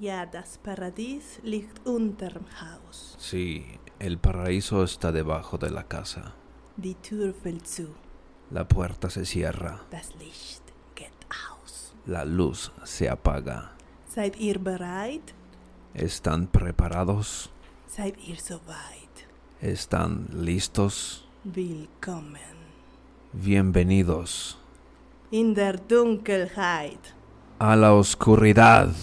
Ja, das Paradies liegt unterm Haus. Sí, el paraíso está debajo de la casa. Die Tür fällt zu. La puerta se cierra. Das Licht geht aus. La luz se apaga. Seid ihr bereit? ¿Están preparados? Seid ihr soweit? ¿Están listos? Willkommen Bienvenidos in der Dunkelheit. a la oscuridad.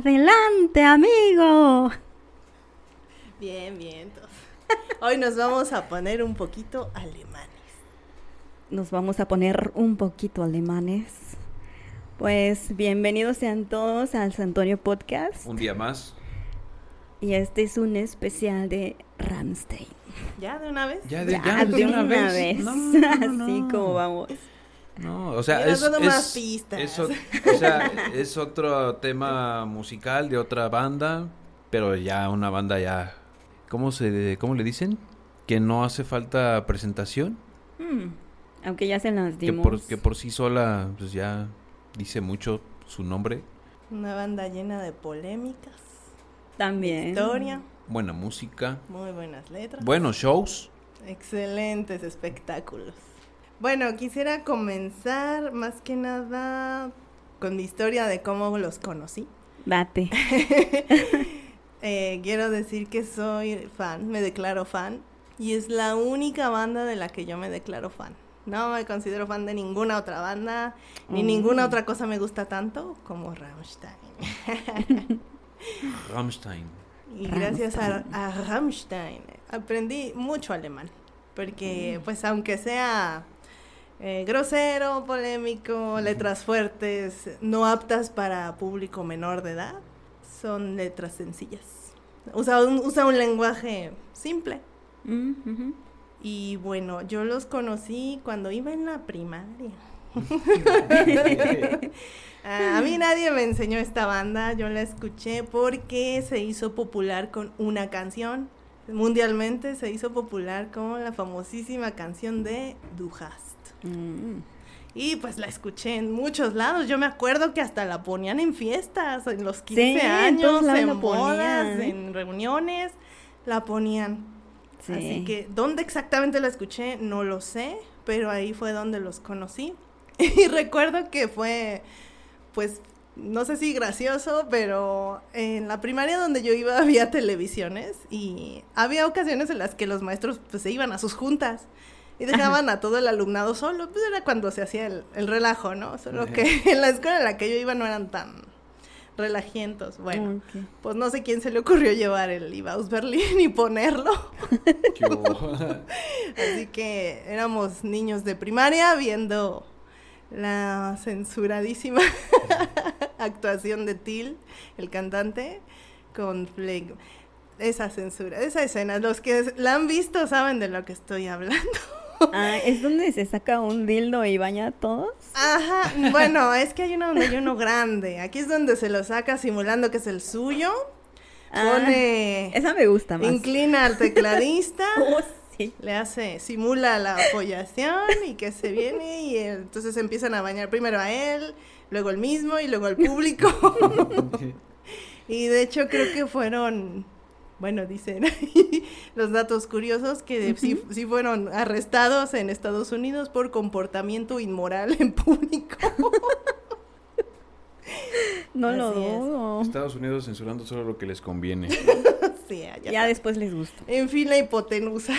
Adelante, amigo. Bien, bien. Hoy nos vamos a poner un poquito alemanes. Nos vamos a poner un poquito alemanes. Pues bienvenidos sean todos al Santonio Podcast. Un día más. Y este es un especial de Ramstein. ¿Ya de una vez? Ya de, Ya, ya, de una vez. No, no, no, Así como vamos. No, o sea, es, es- más pistas. es ot- o sea, es otro tema musical de otra banda, pero ya una banda ya, ¿cómo se, cómo le dicen? Que no hace falta presentación, Hmm, Aunque ya se las que dimos. por, que por sí sola, pues ya dice mucho su nombre, Una banda llena de polémicas, También. historia, buena música, muy buenas letras. buenos shows. Excelentes espectáculos. Bueno, quisiera comenzar más que nada con mi historia de cómo los conocí. Date. Eh, quiero decir que soy fan, me declaro fan, y es la única banda de la que yo me declaro fan. No me considero fan de ninguna otra banda, ni Mm. ninguna otra cosa me gusta tanto como Rammstein. Rammstein. Y gracias a, a Rammstein aprendí mucho alemán. Porque, pues, aunque sea eh, grosero, polémico, letras fuertes, no aptas para público menor de edad, son letras sencillas. Usa un, usa un lenguaje simple. Mm. Y bueno, yo los conocí cuando iba en la primaria. Ah, a mí nadie me enseñó esta banda, yo la escuché porque se hizo popular con una canción. Mundialmente se hizo popular con la famosísima canción de Du hast. Mm. Y pues la escuché en muchos lados. Yo me acuerdo que hasta la ponían en fiestas, en los 15 Sí, en años, en bodas, en reuniones, la ponían. Sí. Así que, ¿dónde exactamente la escuché? No lo sé, pero ahí fue donde los conocí. Y recuerdo que fue, pues, no sé si gracioso, pero en la primaria donde yo iba había televisiones y había ocasiones en las que los maestros pues se iban a sus juntas y dejaban a todo el alumnado solo. Pues era cuando se hacía el, el relajo, ¿no? Solo Ajá. que en la escuela en la que yo iba no eran tan relajientos. Bueno, pues no sé quién se le ocurrió llevar el Ibaus Berlin y ponerlo. Así que éramos niños de primaria viendo la censuradísima actuación de Till, el cantante, con Fleck. Esa censura, esa escena, los que la han visto saben de lo que estoy hablando. Ah, ¿es donde se saca un dildo y baña a todos? Ajá, bueno, es que hay uno donde hay uno grande. Aquí es donde se lo saca simulando que es el suyo. Ah, Pone, Esa me gusta más. inclina al tecladista. Oh, sí. le hace, simula la apoyación y que se viene y él- entonces empiezan a bañar primero a él, luego el mismo y luego al público. y de hecho creo que fueron, bueno, dicen ahí los datos curiosos que sí, sí fueron arrestados en Estados Unidos por comportamiento inmoral en público. No lo es. dudo. Estados Unidos censurando solo lo que les conviene. sí, allá Ya después les gusta. En fin, la hipotenusa.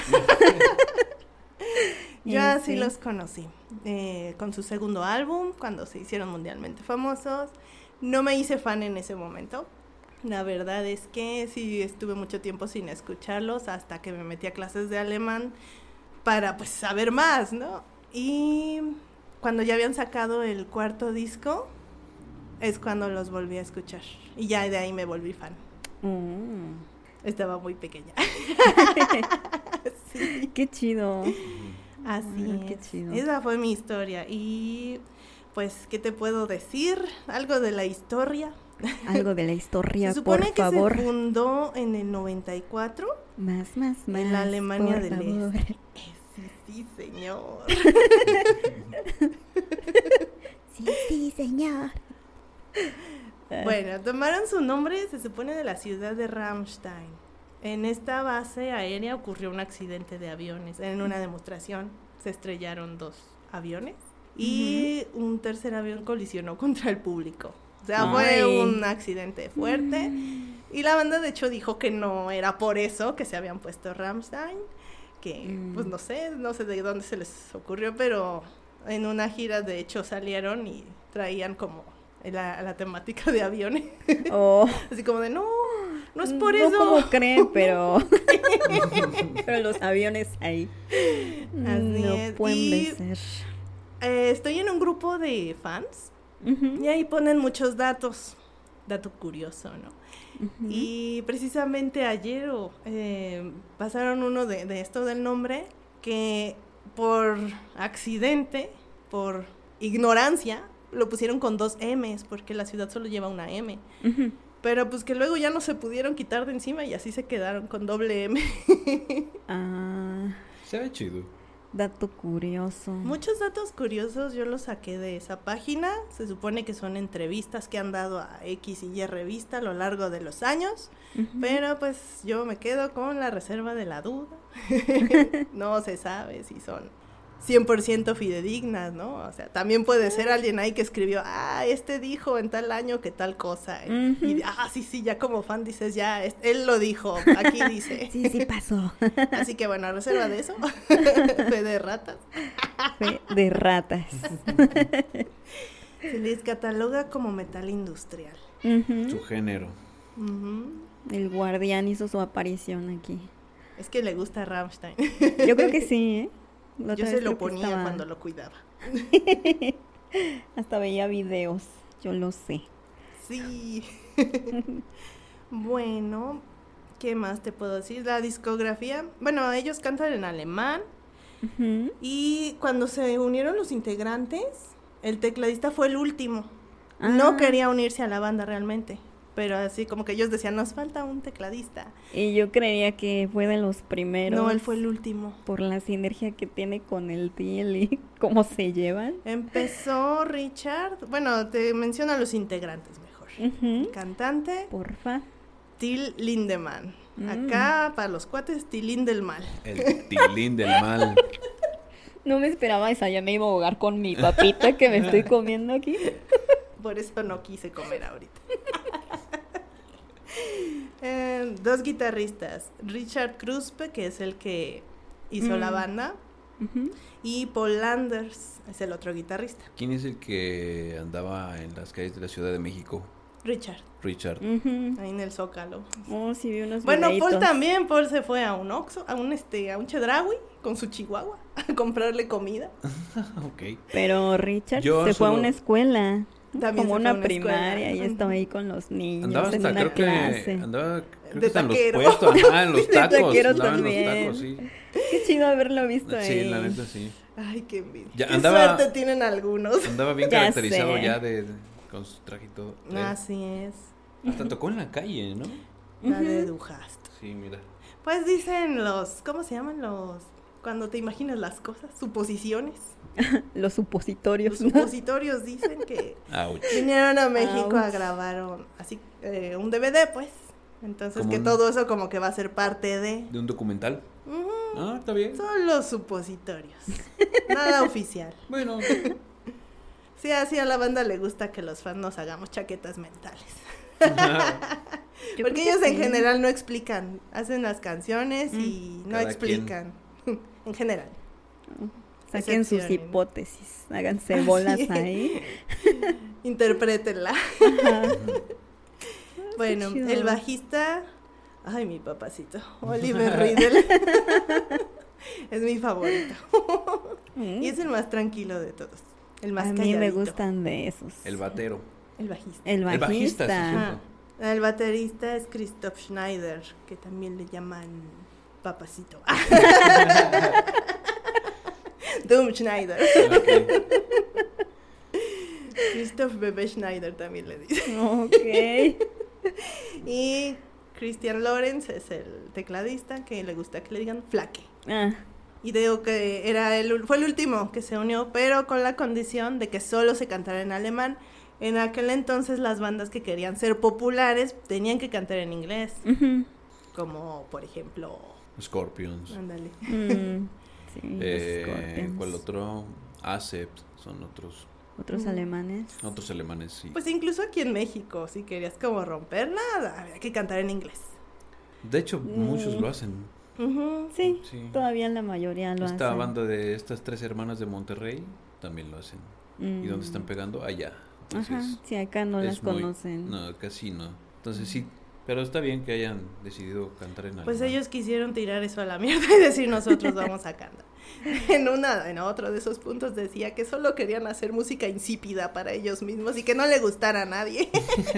Yo así sí. los conocí. eh, con su segundo álbum, cuando se hicieron mundialmente famosos. No me hice fan en ese momento. La verdad es que sí estuve mucho tiempo sin escucharlos hasta que me metí a clases de alemán para pues saber más, ¿no? Y cuando ya habían sacado el cuarto disco es cuando los volví a escuchar. Y ya de ahí me volví fan. Mm. Estaba muy pequeña. sí. Qué chido. Así Ah, qué chido. Esa fue mi historia. Y pues, ¿qué te puedo decir? Algo de la historia. Algo de la historia, se supone por que favor. se fundó en el 94 Más, más, más. en la Alemania del favor. Este. Sí, sí, señor. Sí, sí, señor. Bueno, tomaron su nombre, se supone, de la ciudad de Ramstein. En esta base aérea ocurrió un accidente de aviones. En una demostración se estrellaron dos aviones y un tercer avión colisionó contra el público. O sea, Ay. fue un accidente fuerte. Y la banda, de hecho, dijo que no era por eso que se habían puesto Ramstein. Que, Mm. pues no sé, no sé de dónde se les ocurrió, pero en una gira, de hecho, salieron y traían como la, la temática de aviones. Oh, Así como de, no, no es por no eso. como creen, pero... pero los aviones ahí. Así no es. pueden Y- ser. Eh, estoy en un grupo de fans Y ahí ponen muchos datos. Dato curioso, ¿no? Y precisamente ayer eh, pasaron uno de, de esto del nombre que por accidente, por ignorancia, lo pusieron con dos M's porque la ciudad solo lleva una M. Pero pues que luego ya no se pudieron quitar de encima y así se quedaron con doble M. Ah, Se ve chido. Dato curioso. Muchos datos curiosos yo los saqué de esa página. Se supone que son entrevistas que han dado a X y Y revista a lo largo de los años. Pero pues yo me quedo con la reserva de la duda. no se sabe si son 100% fidedignas, ¿no? O sea, también puede ser alguien ahí que escribió, ah, este dijo en tal año que tal cosa. Y, Ujú. y, ah, sí, sí, ya como fan dices, ya, es- él lo dijo, aquí dice. Sí, sí pasó. Así que bueno, a reserva de eso, fe de ratas. De ratas. Se les cataloga como metal industrial. Su género. El guardián hizo su aparición aquí. Es que le gusta Rammstein. Yo creo que sí, ¿eh? La Yo se lo ponía estaba- cuando lo cuidaba. Hasta veía videos, yo lo sé. Sí. bueno, ¿qué más te puedo decir? La discografía. Bueno, ellos cantan en alemán. Y cuando se unieron los integrantes, el tecladista fue el último. Ah. No quería unirse a la banda realmente. Pero así como que ellos decían, nos falta un tecladista. Y yo creía que fue de los primeros. No, él fue el último. Por la sinergia que tiene con el Tiel y cómo se llevan. Empezó Richard. Bueno, te menciono a los integrantes mejor. Cantante, Porfa. Till Lindemann. Mm. Acá, para los cuates, Tilín del Mal. El tilín del mal. No me esperaba esa, ya me iba a ahogar con mi papita que me estoy comiendo aquí. Por eso no quise comer ahorita. Eh, dos guitarristas. Richard Kruspe, que es el que hizo la Mm. banda. Y Paul Landers, es el otro guitarrista. ¿Quién es el que andaba en las calles de la Ciudad de México? Richard, Richard. Ahí en el Zócalo. Oh, sí, vi unos Bueno, Paul también. Paul se fue a un Oxxo, a un, este, a un Chedraui con su chihuahua a comprarle comida. ok. Pero Richard Yo se fue a una escuela. También como una una primaria escuela. y estaba ahí con los niños Andaba en hasta, una creo que, clase. andaba, creo De que en los puestos, ajá, en los De tacos, taquero andaba en también. los tacos, sí. Qué chido haberlo visto ahí. Sí, la neta sí. Ay, qué envidia. Ya qué andaba- suerte tienen algunos. Andaba bien Ya caracterizado sé. ya de, de- con su traje y todo. Eh, Así es. Hasta tocó en la calle, ¿no? La de Ujú. Duhast. Sí, mira. Pues dicen los, ¿cómo se llaman los? Cuando te imaginas las cosas, suposiciones. Los supositorios. Los supositorios dicen que Ouch. vinieron a México a grabar un, así, eh, un DVD, pues. Entonces que un- todo eso como que va a ser parte de... ¿De un documental? Ah, está bien. Son los supositorios. Nada oficial. Bueno, Sí, así a la banda le gusta que los fans nos hagamos chaquetas mentales. Porque ellos en sí. general no explican. Hacen las canciones y no Cada explican. en general. Saquen sus hipótesis, háganse bolas Así ahí. Interprétenla. Ajá. Bueno, el bajista. Ay, mi papacito. Oliver Riddle. es mi favorito. Mm. Y es el más tranquilo de todos. El más A mí me gustan de esos. el batero. El bajista. El El bajista. Ah, el baterista es Christoph Schneider, que también le llaman papacito. Doom Schneider. Christoph Bebe Schneider también le dice. Ok. Y Christian Lorenz es el tecladista que le gusta que le digan flaque. Ah, Y digo que era el, fue el último que se unió, pero con la condición de que solo se cantara en alemán. En aquel entonces las bandas que querían ser populares tenían que cantar en inglés, como por ejemplo, Scorpions. ándale. Mm, sí, Eh. ¿Cuál otro? Acept. Son otros Otros Mm. alemanes. otros alemanes, sí. Pues incluso aquí en México, si querías como romper nada, había que cantar en inglés. De hecho, muchos Mm. lo hacen. Ujú. Sí, Sí. todavía la mayoría lo Esta hacen. banda de estas tres hermanas de Monterrey también lo hacen. ¿Y dónde están Mm. pegando? Allá. Ajá, Entonces, sí, acá no las muy- conocen. No, casi no. Entonces sí, pero está bien que hayan decidido cantar en Pues alemán. ellos quisieron tirar eso a la mierda y decir nosotros vamos a cantar. En una, en otro de esos puntos decía que solo querían hacer música insípida para ellos mismos y que no le gustara a nadie.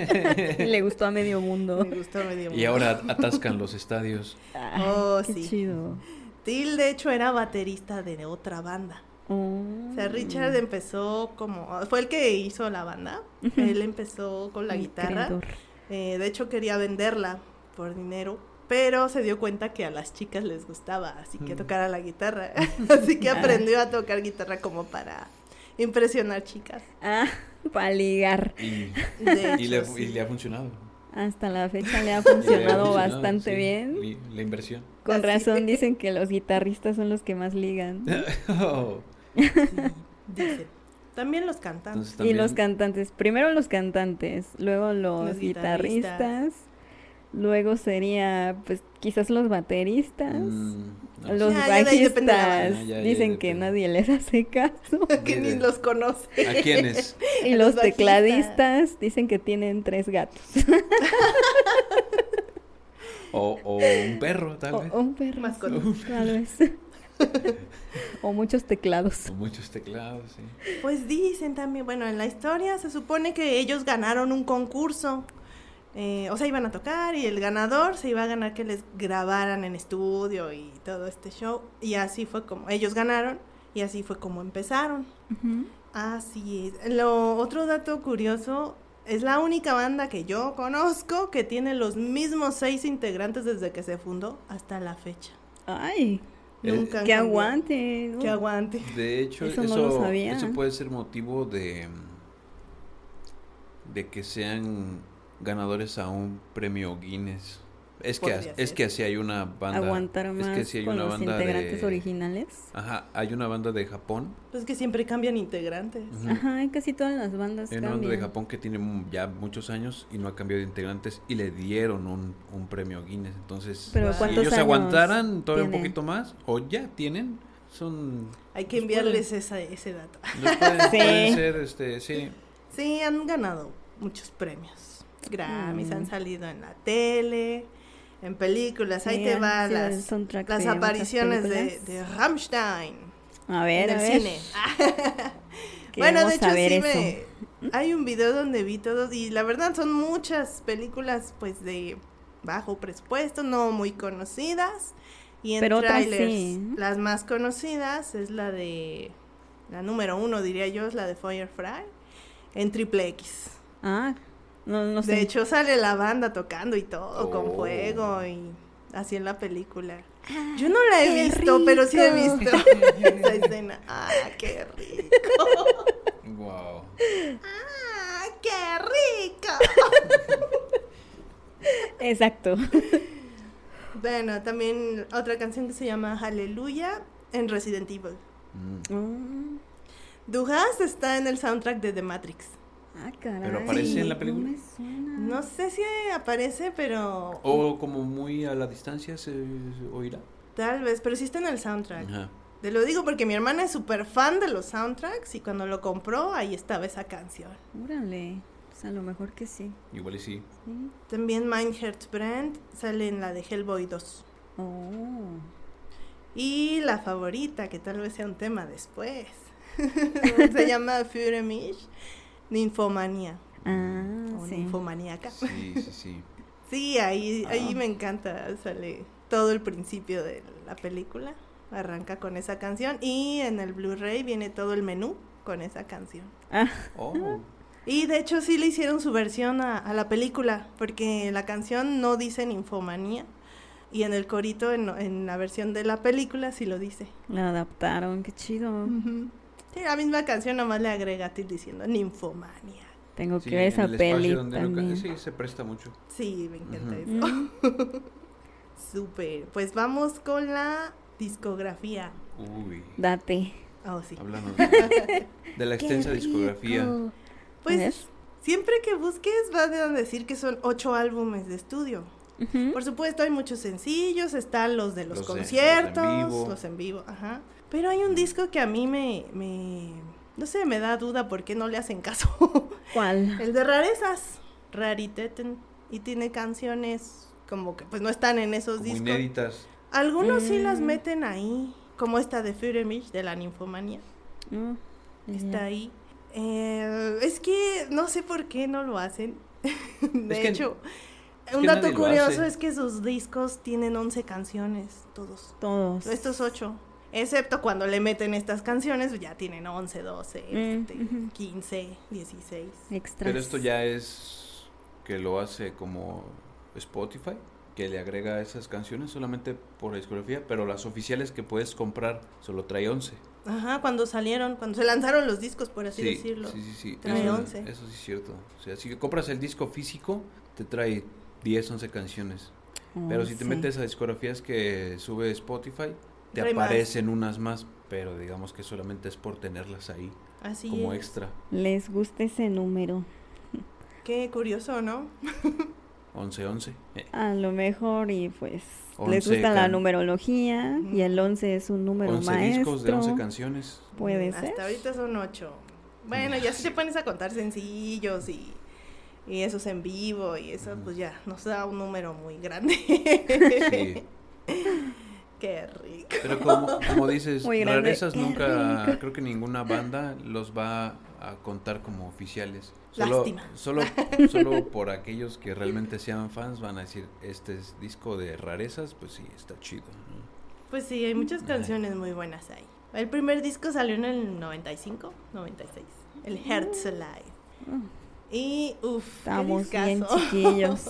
Le gustó a medio mundo. Me gustó medio Y ahora atascan los estadios. Ay, Oh, qué sí. chido. Till, de hecho, era baterista de otra banda. Oh. O sea, Richard empezó como... Fue el que hizo la banda. Él empezó con la El guitarra. creador. Eh, de hecho, quería venderla por dinero. Pero se dio cuenta que a las chicas les gustaba, así que Mm. tocara la guitarra. así que Ah. aprendió a tocar guitarra como para impresionar chicas. Ah, para ligar. Y, le, y ha funcionado. Hasta la fecha le ha Y le ha funcionado funcionado, bastante sí, bien. La inversión. Con Así. razón dicen que los guitarristas son los que más ligan. Oh, Sí, dicen. También los cantantes. entonces Y los cantantes, primero los cantantes, luego los, Los guitarristas, guitarristas. luego sería pues quizás los bateristas, Mm, no, los Ya, ya bajistas, banda. Ya, ya, ya dicen que depende. nadie les hace caso. que ni los conoce. ¿A quiénes? Y Los tecladistas dicen que tienen tres gatos. O, o un perro, tal O, vez. o un perro. Mascota. sí, tal vez. o muchos teclados. O muchos teclados, sí. Pues dicen también, bueno, en la historia se supone que ellos ganaron un concurso. Eh, o sea, iban a tocar y el ganador se iba a ganar que les grabaran en estudio y todo este show. Y así fue como ellos ganaron y así fue como empezaron. Así es. Lo otro dato curioso es la única banda que yo conozco que tiene los mismos seis integrantes desde que se fundó hasta la fecha. Ay, Nunca que aguante. ¿no? Que aguante. De hecho, Eso eso, no lo sabía. eso puede ser motivo de, de que sean ganadores a un premio Guinness. Es que, es que así hay una banda. Aguantar es más que sí hay con una los banda integrantes de, originales. Ajá, hay una banda de Japón. Pues que siempre cambian integrantes. Ujú. Ajá, y casi todas las bandas Hay una banda de cambian. Japón que tiene ya muchos años y no ha cambiado de integrantes y le dieron un, un premio Guinness. Entonces, Pero si ¿cuántos ellos años aguantaran todavía un tiene? poquito más, o ya tienen, son... Hay que Pues enviarles esa, ese dato. pueden, Sí. pueden ser, este, sí. Sí, han ganado muchos premios. Grammys, Mm. han salido en la tele, en películas. Ahí te han van las, las de apariciones de, de Rammstein A ver, en a el ver. cine. Bueno, de hecho sí me... Hay un video donde vi todos y la verdad son muchas películas pues de bajo presupuesto, no muy conocidas. Y en Pero trailers, sí. las más conocidas es la de... La número uno, diría yo, es la de Firefly en Triple X. Ah, no, no sé. De hecho, sale la banda tocando y todo, con Oh. fuego y así en la película. Ah, Yo no la he qué visto, pero sí he visto esa escena. ¡Ah, qué rico! Wow. ¡Ah, qué rico! Exacto. Bueno, también otra canción que se llama Hallelujah en Resident Evil. Mm. Mm, Dujas está en el soundtrack de The Matrix. Ah, caray. ¿Pero aparece en la no película? me suena. No sé si aparece, pero O como muy a la distancia se, se oirá. tal vez, pero sí está en el soundtrack. Ajá. Te lo digo porque mi hermana es súper fan de los soundtracks y cuando lo compró ahí estaba esa canción. Órale. Pues a lo mejor que sí. Igual y sí. Sí. También Mein Brand sale en la de Hellboy 2. Oh. Y la favorita, que tal vez sea un tema después, se llama Führe mich, Ninfomanía Ah, o sí. Ninfomaníaca. Sí, sí, sí. Sí, ahí, ahí Ah. me encanta, sale todo el principio de la película, arranca con esa canción y en el Blu-ray viene todo el menú con esa canción. Ah, Oh, Y de hecho sí le hicieron su versión a, a la película, porque la canción no dice ninfomanía. Y en el corito, en, en la versión de la película, sí lo dice. La adaptaron, qué chido. Sí, la misma canción nomás le agrega a ti diciendo ninfomanía. Tengo Sí, que ver esa peli lo también. Sí, se presta mucho. Sí, me encanta eso. Mm, Súper. Pues vamos con la discografía. Uy, date. Oh, sí. hablamos de, de la extensa discografía. Pues ¿Ves? siempre que busques van a decir que son ocho álbumes de estudio. Por supuesto hay muchos sencillos, están los de los, conciertos, los en vivo. los en vivo, ajá. Pero hay un disco que a mí me, me, no sé, me da duda por qué no le hacen caso. ¿Cuál? El de rarezas, Rariteten, y tiene canciones como que pues no están en esos Como discos. inéditas. Algunos sí las Mm. meten ahí, como esta de Führermilch de la ninfomanía. Mm, Está ahí. Eh, es que no sé por qué no lo hacen. de Es hecho, un dato curioso es que sus discos tienen 11 canciones, todos. Todos. Estos 8. Excepto cuando le meten estas canciones, ya tienen 11, 12, Mm, este, ujú. 15, 16. Extras. Pero esto ya es que lo hace como Spotify, que le agrega esas canciones solamente por la discografía, pero las oficiales que puedes comprar solo trae 11. Ajá, cuando salieron, cuando se lanzaron los discos, por así sí, decirlo. Sí, sí, sí. Trae eso, 11. Eso sí es cierto. O sea, si compras el disco físico, te trae 10, 11 canciones. Oh, Pero si te sí. metes a discografías que sube Spotify, te más. aparecen unas más, pero digamos que solamente es por tenerlas ahí Así como es. extra. Les gusta ese número. Qué curioso, ¿no? 11, 11. Eh, A lo mejor y pues les 11 gusta la numerología y el 11 es un número 11 maestro. discos de 11 canciones. Puede Hasta ser. ahorita son 8. Bueno, ya si te pones a contar sencillos y, y esos en vivo y eso, pues ya nos da un número muy grande. Sí. Qué rico. Pero como, como dices, rarezas nunca, rico. creo que ninguna banda los va a contar como oficiales. Solo, Lástima. solo, solo por aquellos que realmente sean fans van a decir, este es disco de rarezas, pues sí, está chido. ¿no? Pues sí, hay muchas canciones muy buenas ahí. El primer disco salió en el 95, 96. El Herz Alive. Mm, Y uff, Estamos bien chiquillos.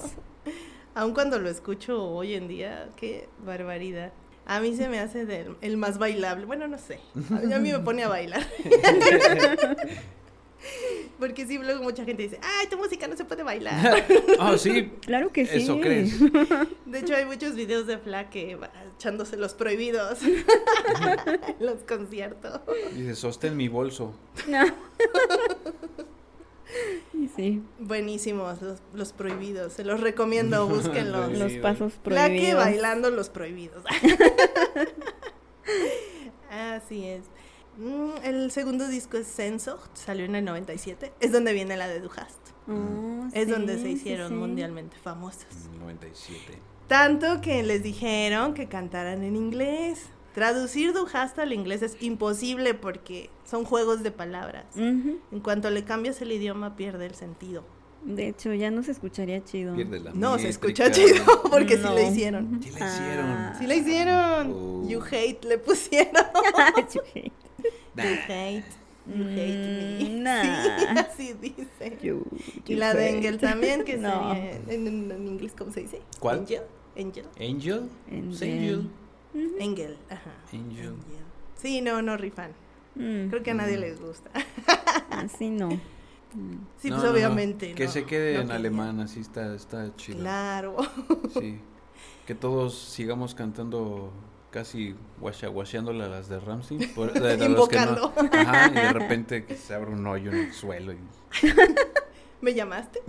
Aun cuando lo escucho hoy en día, qué barbaridad. A mí se me hace del- el más bailable. Bueno, no sé. A mí, a mí me pone a bailar. Porque sí, luego mucha gente dice, ay, tu música no se puede bailar. Ah, sí, Claro que sí. eso crees. De hecho, hay muchos videos de Fla que va echándose los prohibidos en los conciertos. Dices, sostén mi bolso. Sí, Buenísimos los, los prohibidos. Se los recomiendo, búsquenlos. Los sí, pasos Fla que prohibidos. bailando los prohibidos. Así es. Mm, El segundo disco es Sensucht, salió en el 97. Es donde viene la de Du hast. Oh, Es sí, donde se hicieron sí. mundialmente famosos. En el 97. Tanto que les dijeron que cantaran en inglés. Traducir Du hast al inglés es imposible porque son juegos de palabras. Ujú. En cuanto le cambias el idioma pierde el sentido. De hecho, ya no se escucharía chido. Pierde la No, se métrica. escucha chido porque sí No. le hicieron. Sí la hicieron. Ah. Sí le hicieron. Oh. You hate le pusieron. You Nah. You hate. You hate me. Mm, nah. Sí, así dice. You- Y you la de hate. Engel también, que No. sería en, en- en inglés, ¿cómo se dice? ¿Cuál? Angel. Angel. Angel. Angel. Engel, ajá. Angel. Sí, no, no rifan. Mm, Creo que a nadie Mm. les gusta. Así no. Mm. Sí, No, pues no, no. obviamente. Que no, se quede no en alemán, así está, está chido. Claro. Sí. Que todos sigamos cantando casi guasha, guasheándole a las de Ramsey. por- de- de los que no- Invocando. Ajá, y de repente que se abre un hoyo en el suelo. Y, ¿Me llamaste?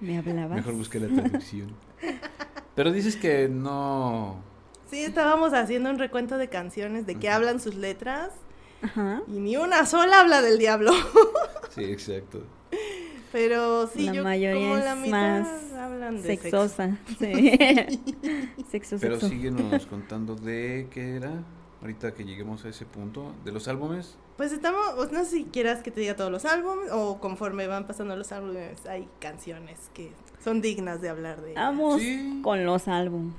¿Me hablabas? mejor busqué la traducción. Pero dices que no. Sí, estábamos haciendo un recuento de canciones de que Ujú. hablan sus letras Ajá. y ni una sola habla del diablo. Sí, exacto. Pero sí, la yo mayoría como la es mitad más hablan de sexo. Sexosa. Sí. sexo, Pero sexo. síguenos contando de qué era. Ahorita que lleguemos a ese punto, de los álbumes. Pues estamos, pues, no sé si quieras que te diga todos los álbumes o conforme van pasando los álbumes hay canciones que son dignas de hablar de. ellas. Vamos Sí. con los álbumes.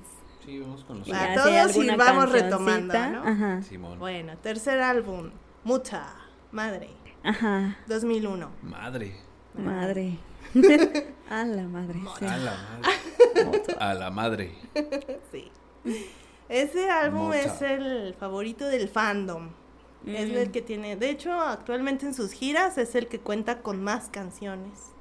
Sí, vamos con los A álbumes. hay todos y vamos retomando, ¿no? Ajá. Simón. Bueno, tercer álbum, Muta, Madre. Ajá. 2001. Madre. Madre. a la madre. sí. A la madre. A la madre. Sí. Ese álbum Mota. es el favorito del fandom. Es Mm. el que tiene, de hecho, actualmente en sus giras es el que cuenta con más canciones.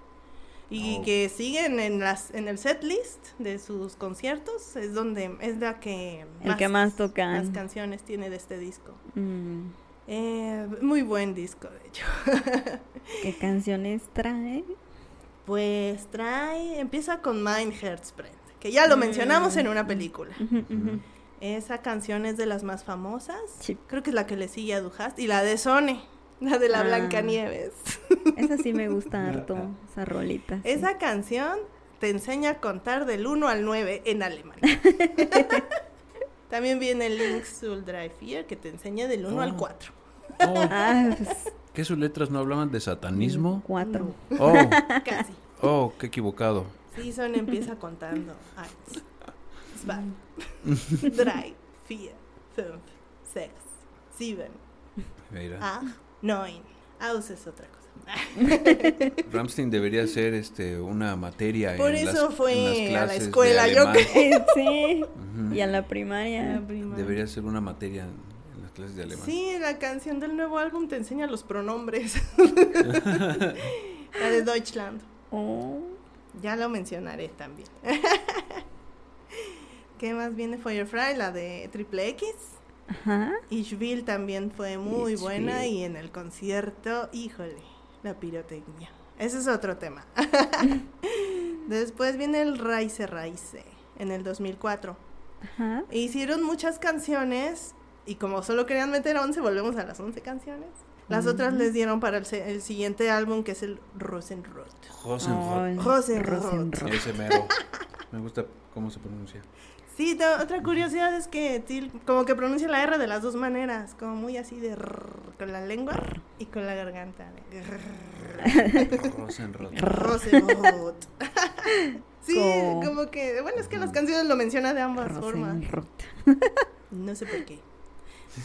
Y Oh. que siguen en las en el set list de sus conciertos, es donde es la que El que más tocan. Las canciones tiene de este disco. Mm, Eh, muy buen disco, de hecho. ¿Qué canciones trae? Pues trae, empieza con Mein Herzbrennt, que ya lo Mm. mencionamos en una película. Esa canción es de las más famosas. Sí. Creo que es la que le sigue a Duhast. Y la de Sone, la de la Ah. Blancanieves. Esa sí me gusta harto, esa rolita. sí. Esa canción te enseña a contar del 1 al 9 en alemán. También viene Links Soul Drive Fear, que te enseña del 1 al Oh. 4. Oh, Ah, pues, ¿Qué sus letras no hablaban de satanismo? Cuatro. Oh, Casi. oh, qué equivocado. Sí, Son empieza contando. Eins, zwei, drei, vier, fünf, sechs, sieben, Mira, acht, neun. Aus es otra cosa. Ramstein debería ser este una materia Por en eso las, fue en las a la escuela, yo alemán. sí. Y a la primaria. Debería ser una materia en, en las clases de alemán. Sí, la canción del nuevo álbum te enseña los pronombres. la de Deutschland. Oh, Ya lo mencionaré también. ¿Qué más viene Firefly? La de Triple X. ajá. Ishville también fue muy Ishville. buena y en el concierto, híjole, la pirotecnia. Ese es otro tema. Después viene el Raise Raise en el 2004. Ajá. Hicieron muchas canciones y como solo querían meter 11, volvemos a las 11 canciones. Las otras les dieron para el, se- el siguiente álbum que es el Rosenrot. Ese mero. Me gusta cómo se pronuncia. Sí, otra curiosidad es que Till como que pronuncia la R de las dos maneras, como muy así de rrr, con la lengua y con la garganta. de rrr. Rosenrod. Rosenrot. sí, Como- como que, bueno, es que las canciones lo mencionan de ambas formas. No sé por qué.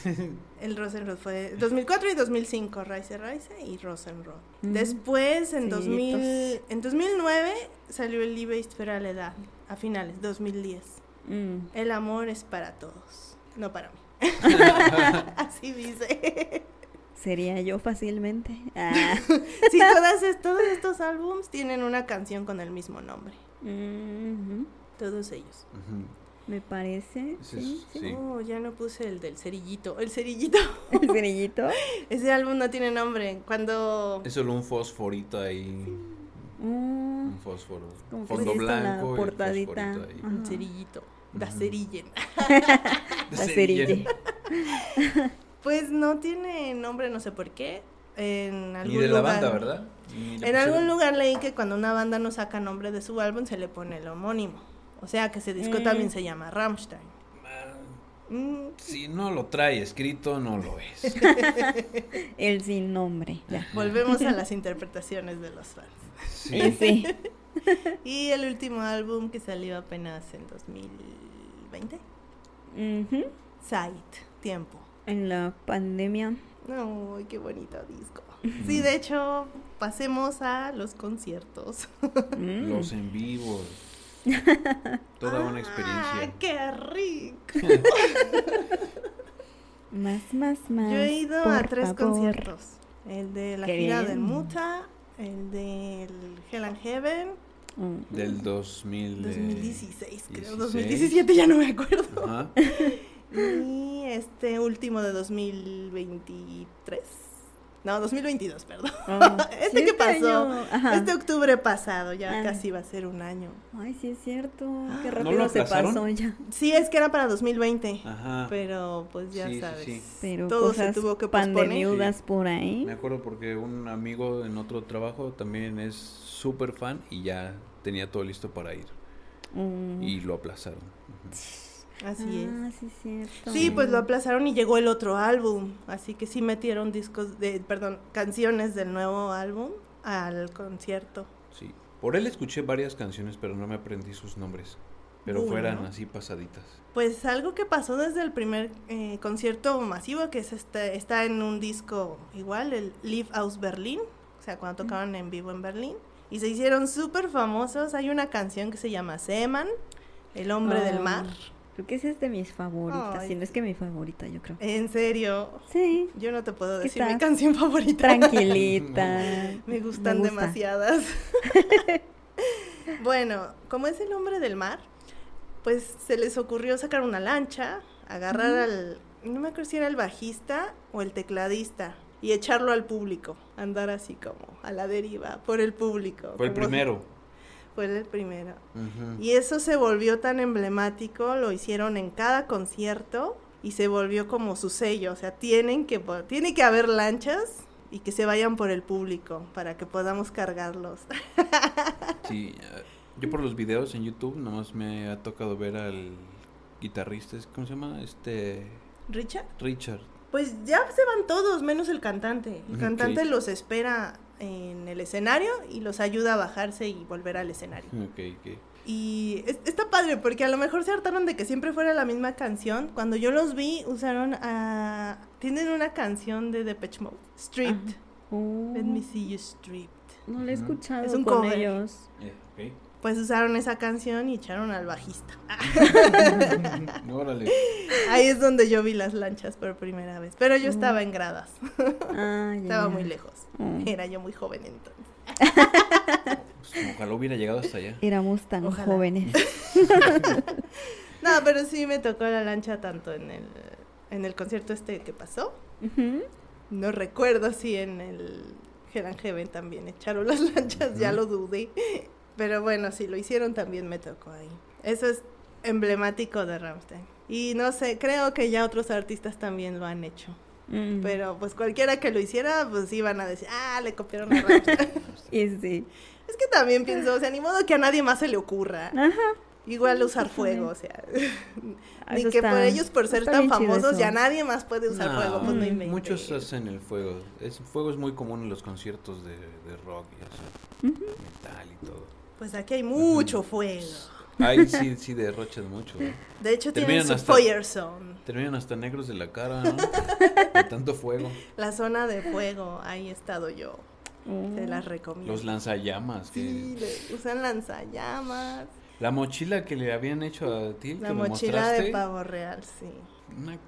El Rosenrod fue 2004 y 2005, Rise Rise y Rosenrod. Mm. Después, en, Sí, 2000, pues. en 2009, salió el für alle da, a finales, 2010. Mm. El amor es para todos, no para mí. Así dice. Sería yo fácilmente. Ah. Sí, todas, todos estos álbums tienen una canción con el mismo nombre. Mhm. Todos ellos. Me parece. Ese es- Sí, sí. Sí. Oh, ya no puse el del cerillito. El cerillito. El cerillito. Ese álbum no tiene nombre. Cuando... Es solo un fosforito ahí. Mm, Un fósforo. como Fondo blanco portadita. Un cerillito. Da cerillen. La Cerillen. cerilla. Pues no tiene nombre, no sé por qué. En algún Ni de la lugar- banda, ¿verdad? En algún lugar leí que cuando una banda no saca nombre de su álbum se le pone el homónimo. O sea que ese disco Mm. también se llama Rammstein. Ah, Mm, Si no lo trae escrito, no lo es. El sin nombre. Ya. volvemos a las interpretaciones de los fans. Sí. Y sí. Y el último álbum que salió apenas en 2020, Ujú. Sight, Tiempo. En la pandemia. Ay, qué bonito disco. Sí, de hecho, pasemos a los conciertos. Mm. Los en vivos. Toda una ¡Ah, experiencia. qué rico! Más, más, más. Yo he ido a tres favor. conciertos. El de la Qué gira bien. del Muta, el del Hell and Heaven, Mm. Del 2000. de- 2016 creo, 16. 2017 ya no me acuerdo. Ajá. Y este último de 2023. No, 2022, perdón. Oh, Este sí, que pasó, año, ajá. Este octubre pasado, ya Ah. casi va a ser un año. Ay, sí es cierto. Qué ¿No rápido lo se pasó ya. Sí, es que era para 2020, Ajá. pero pues ya Sí, sabes. sí. Pero todo cosas se tuvo que posponer. pandemiudas por ahí. Me acuerdo porque un amigo en otro trabajo también es súper fan y ya tenía todo listo para ir. Mm. Y lo aplazaron. Así ah, es. sí cierto. Sí, pues lo aplazaron y llegó el otro álbum, así que sí metieron discos de, perdón, canciones del nuevo álbum al concierto. Sí. Por él escuché varias canciones, pero no me aprendí sus nombres. Pero boom, fueran así pasaditas. Pues algo que pasó desde el primer eh, concierto masivo, que es este, está en un disco igual, el Live Aus Berlin, o sea, cuando tocaron en vivo en Berlín, y se hicieron súper famosos. Hay una canción que se llama Seemann, El hombre del Ah, mar. Creo que esa es de mis favoritas. Ay, Si no es que mi favorita, yo creo. En serio, Sí, yo no te puedo ¿Qué decir mi canción favorita. tranquilita. Me gustan gusta. demasiadas. bueno, como es el hombre del mar, pues se les ocurrió sacar una lancha, agarrar al, no me acuerdo si era el bajista o el tecladista, y echarlo al público, andar así como a la deriva por el público. Fue el primero. Fue el primero. Y eso se volvió tan emblemático, lo hicieron en cada concierto y se volvió como su sello, o sea, tienen que tiene que haber lanchas y que se vayan por el público para que podamos cargarlos. Sí, eh, yo por los videos en YouTube nomás me ha tocado ver al guitarrista, ¿es- ¿cómo se llama? Este Richard, Richard. pues ya se van todos menos el cantante. El cantante los espera en el escenario y los ayuda a bajarse y volver al escenario. Ok, ok. Y es- está padre porque a lo mejor se hartaron de que siempre fuera la misma canción. Cuando yo los vi, usaron a... Tienen una canción de Depeche Mode, Stripped. Ajá. Oh, Let me see you stripped. no la he escuchado Es un con cover. ellos. Eh, ok. Pues usaron esa canción y echaron al bajista. Órale. Ahí es donde yo vi las lanchas por primera vez. Pero yo estaba en gradas. Ah. Estaba muy lejos. Mm. Era yo muy joven entonces. Pues, ojalá hubiera llegado hasta allá. Éramos tan Ojalá. jóvenes. No, pero sí me tocó la lancha tanto en el, en el concierto este que pasó. No recuerdo si en el Hell and Heaven también echaron las lanchas, ya lo dudé. Pero bueno, si lo hicieron también me tocó ahí. Eso es emblemático de Rammstein. Y no sé, creo que ya otros artistas también lo han hecho. Mm. Pero pues cualquiera que lo hiciera, pues iban a decir, ah, le copiaron a Rammstein. Y sí. es que también pienso, o sea, ni modo que a nadie más se le ocurra. Ajá. Igual usar fuego, o sea. Ah, Ni que está- por ellos, por ser tan famosos, ya nadie más puede usar No, fuego, pues no Mm. Muchos hacen el fuego. Es, fuego es muy común en los conciertos de, de rock y. Metal y todo. Pues aquí hay mucho fuego. Ahí sí, sí derrochas mucho. De hecho, tienen Terminan su hasta- fire zone. Terminan hasta negros de la cara, ¿no? De tanto fuego. La zona de fuego, ahí he estado yo. Oh. Se las recomiendo. Los lanzallamas. Sí, le- usan lanzallamas. La mochila que le habían hecho a ti, La que mochila mostraste, de pavo real, sí. Una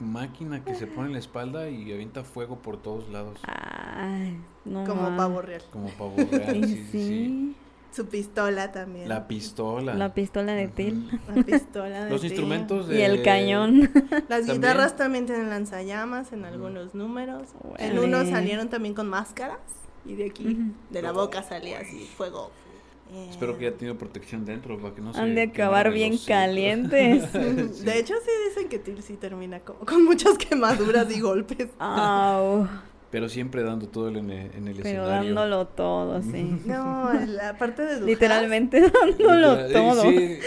máquina que se pone en la espalda y avienta fuego por todos lados. Ay, no. Como ma. pavo real. Como pavo real, sí, sí. Su pistola también. La pistola. La pistola de Til. La pistola de Los instrumentos de... Y el cañón. Las También. guitarras también tienen lanzallamas en algunos números. En unos salieron también con máscaras. Y de aquí, de la boca salía así fuego. Eh, Espero que haya tenido protección dentro para que no se... Han de acabar bien calientes. Sí. De hecho, sí dicen que Till sí termina como con muchas quemaduras y golpes. Au. Pero siempre dando todo el- en el, en el Pero escenario. dándolo todo, sí. No, la parte de Literalmente dándolo Literal- todo. Sí,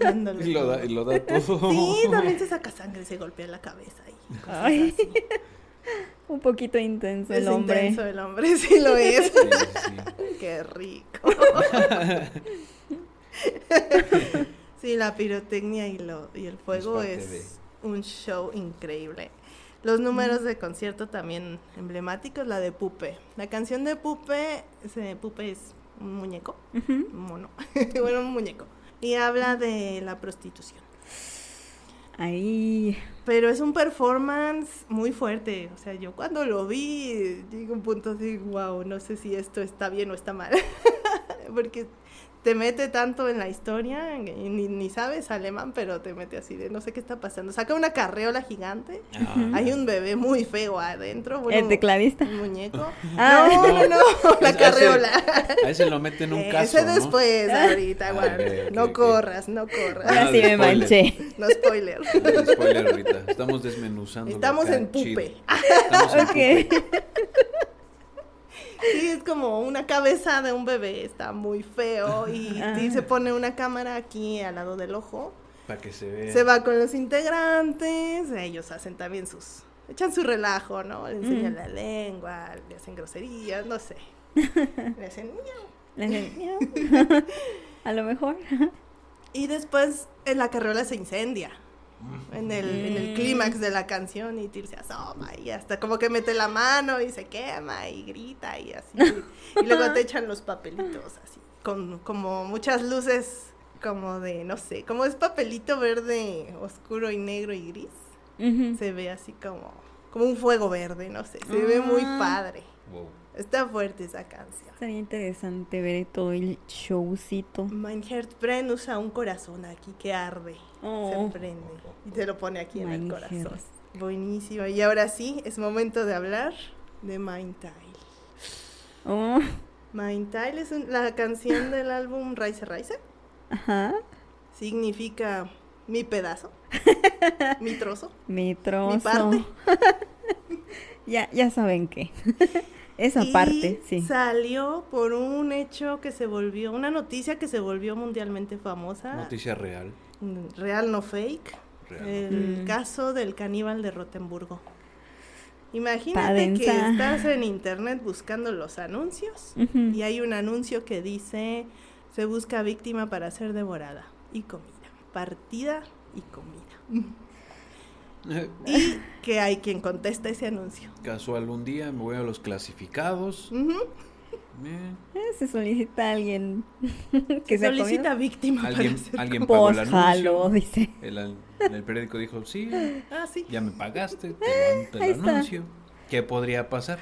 dándole y lo da, todo. y lo da todo. Sí, también se saca sangre, se golpea la cabeza y cosas Ay. así. Un poquito intenso Es el hombre. intenso el hombre, sí lo es. Sí, sí. Qué rico. sí, la pirotecnia y, lo, y el fuego es, de- un show increíble. Los números de concierto también emblemáticos, la de Pupe. La canción de Pupe, ese Pupe es un muñeco, un mono, bueno, un muñeco. Y habla de la prostitución. Ahí. Pero es un performance muy fuerte. O sea, yo cuando lo vi, llegué a un punto así, wow, no sé si esto está bien o está mal. Porque te mete tanto en la historia, y ni, ni sabes alemán, pero te mete así de no sé qué está pasando. Saca una carreola gigante. Ah. Hay un bebé muy feo adentro. bueno, El tecladista. Un muñeco. Ah. No, no, no, la carreola. A ese lo mete en un Eh, caso, Ese ¿no? después, ahorita, Ah, guarda. ok, ok, no ok. corras, no corras. Ahora Ah, sí me manché. No spoiler. El spoiler ahorita. Estamos desmenuzando. Estamos en Pupe. Estamos en Ok. Pupe. Sí, es como una cabeza de un bebé, está muy feo y, Ah. y se pone una cámara aquí al lado del ojo. Para que se vea. Se va con los integrantes, ellos hacen también sus, echan su relajo, ¿no? Le enseñan Mm. la lengua, le hacen groserías, no sé. Le hacen. Le hacen. A lo mejor. Y después en la carriola se incendia. En el, en el clímax de la canción y Tyr se asoma y hasta como que mete la mano y se quema y grita y así. Y luego te echan los papelitos así, con como muchas luces como de, no sé, como es papelito verde oscuro y negro y gris. Se ve así como, como un fuego verde, no sé, se ve muy Ah. padre. Wow. Está fuerte esa canción. Sería interesante ver todo el showcito. Mein Brenn usa un corazón aquí que arde, Oh. se prende y te lo pone aquí en el corazón. Herz. Buenísimo. Y ahora sí, es momento de hablar de Mein Teil. Oh, Mein Teil es la canción del álbum Rise Rise. ajá. Significa mi pedazo, mi trozo, Mi trozo. mi parte. Ya, ya saben qué. Esa Y parte, sí. Salió por un hecho que se volvió, una noticia que se volvió mundialmente famosa. Noticia real. Real no fake. Real. El Mm. caso del caníbal de Rotemburgo. Imagínate que estás en internet buscando los anuncios y hay un anuncio que dice se busca víctima para ser devorada y comida, partida y comida. Y que hay quien contesta ese anuncio. Casual un día me voy a los clasificados. Ujú. Eh, Eh, Se solicita a alguien que se Solicita víctima alguien para alguien pagó el anuncio. dice. El, el periódico dijo, sí, Ah, sí. ya me pagaste, te lo, te Ahí está. anuncio. ¿Qué podría pasar?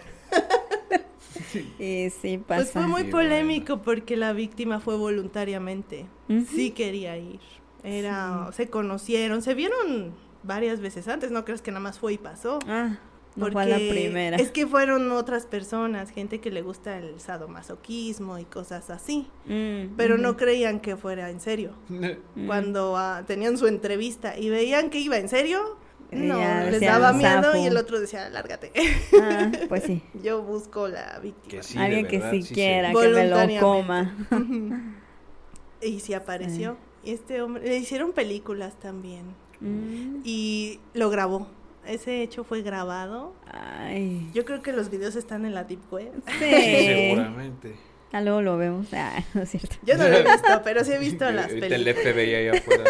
Y sí pasa. Pues fue muy Sí, polémico porque la víctima fue voluntariamente. Ujú. Sí quería ir. Era, se conocieron, se vieron varias veces antes, no crees que nada más fue y pasó. Ah, no fue la primera. Es que fueron otras personas, gente que le gusta el sadomasoquismo y cosas así, Mm, pero ujú. no creían que fuera en serio. Mm. Cuando ah, tenían su entrevista y veían que iba en serio, no, Ya les daba miedo y el otro decía, lárgate. Ah, pues sí. Yo busco la víctima. Que sí, de Alguien que verdad, sí sí se- quiera, que me lo coma. Y sí apareció. Y este hombre, le hicieron películas también. Mm, Y lo grabó. Ese hecho fue grabado. Ay. Yo creo que los videos están en la Deep Web. Sí. Seguramente. Ah, luego lo vemos. Ah, no es cierto. Yo no lo he visto, pero sí he visto las Ahorita el películas. FBI ahí afuera.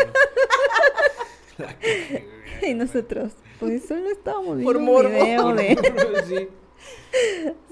¿no? La que- Y nosotros, pues solo estábamos Por viendo un morbo. video de... Sí.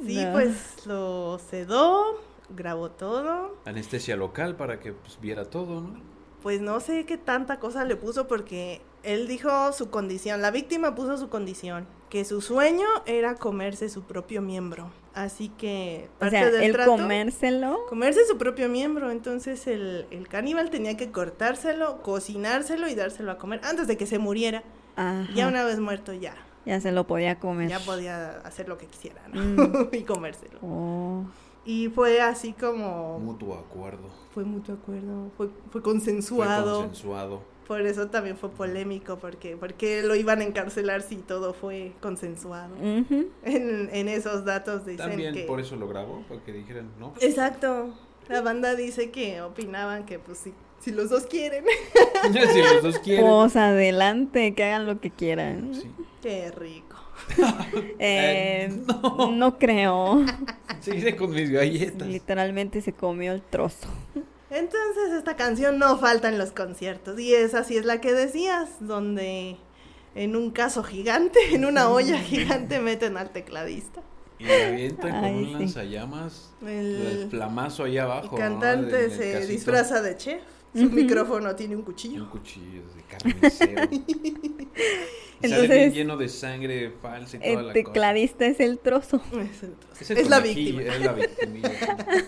Sí, No. pues lo sedó, grabó todo. Anestesia local para que pues, viera todo, ¿no? Pues no sé qué tanta cosa le puso porque él dijo su condición. La víctima puso su condición, que su sueño era comerse su propio miembro. Así que O parte sea, del el trato, comérselo. comerse su propio miembro. Entonces el, el caníbal tenía que cortárselo, cocinárselo y dárselo a comer antes de que se muriera. Ajá, Ya una vez muerto ya, ya se lo podía comer. ya podía hacer lo que quisiera, ¿no? Mm. y comérselo. Oh, Y fue así como Mutuo acuerdo. fue mutuo acuerdo, fue, fue Fue consensuado. consensuado. Por eso también fue polémico, porque porque lo iban a encarcelar si todo fue consensuado. En, en esos datos dicen También que... por eso lo grabó, para que dijeran, no. Exacto. La banda dice que opinaban que pues si, si los dos quieren. si los dos quieren. Pues adelante, que hagan lo que quieran. Sí. Qué rico. Eh, Eh, no. no. creo. Seguiré con mis galletas. Literalmente se comió el trozo. Entonces esta canción no falta en los conciertos. Y esa sí es la que decías, donde en un caso gigante, en una olla gigante, meten al tecladista. Y le avientan con Ay, un sí. lanzallamas. El, El, flamazo allá el abajo. ¿no? cantante el se casito. disfraza de chef. Su micrófono tiene un cuchillo. Un cuchillo de carnicero. sale Entonces, bien lleno de sangre falsa y toda El la tecladista es el trozo. Es, el trozo. cosa. el Es la víctima. Es la victimilla.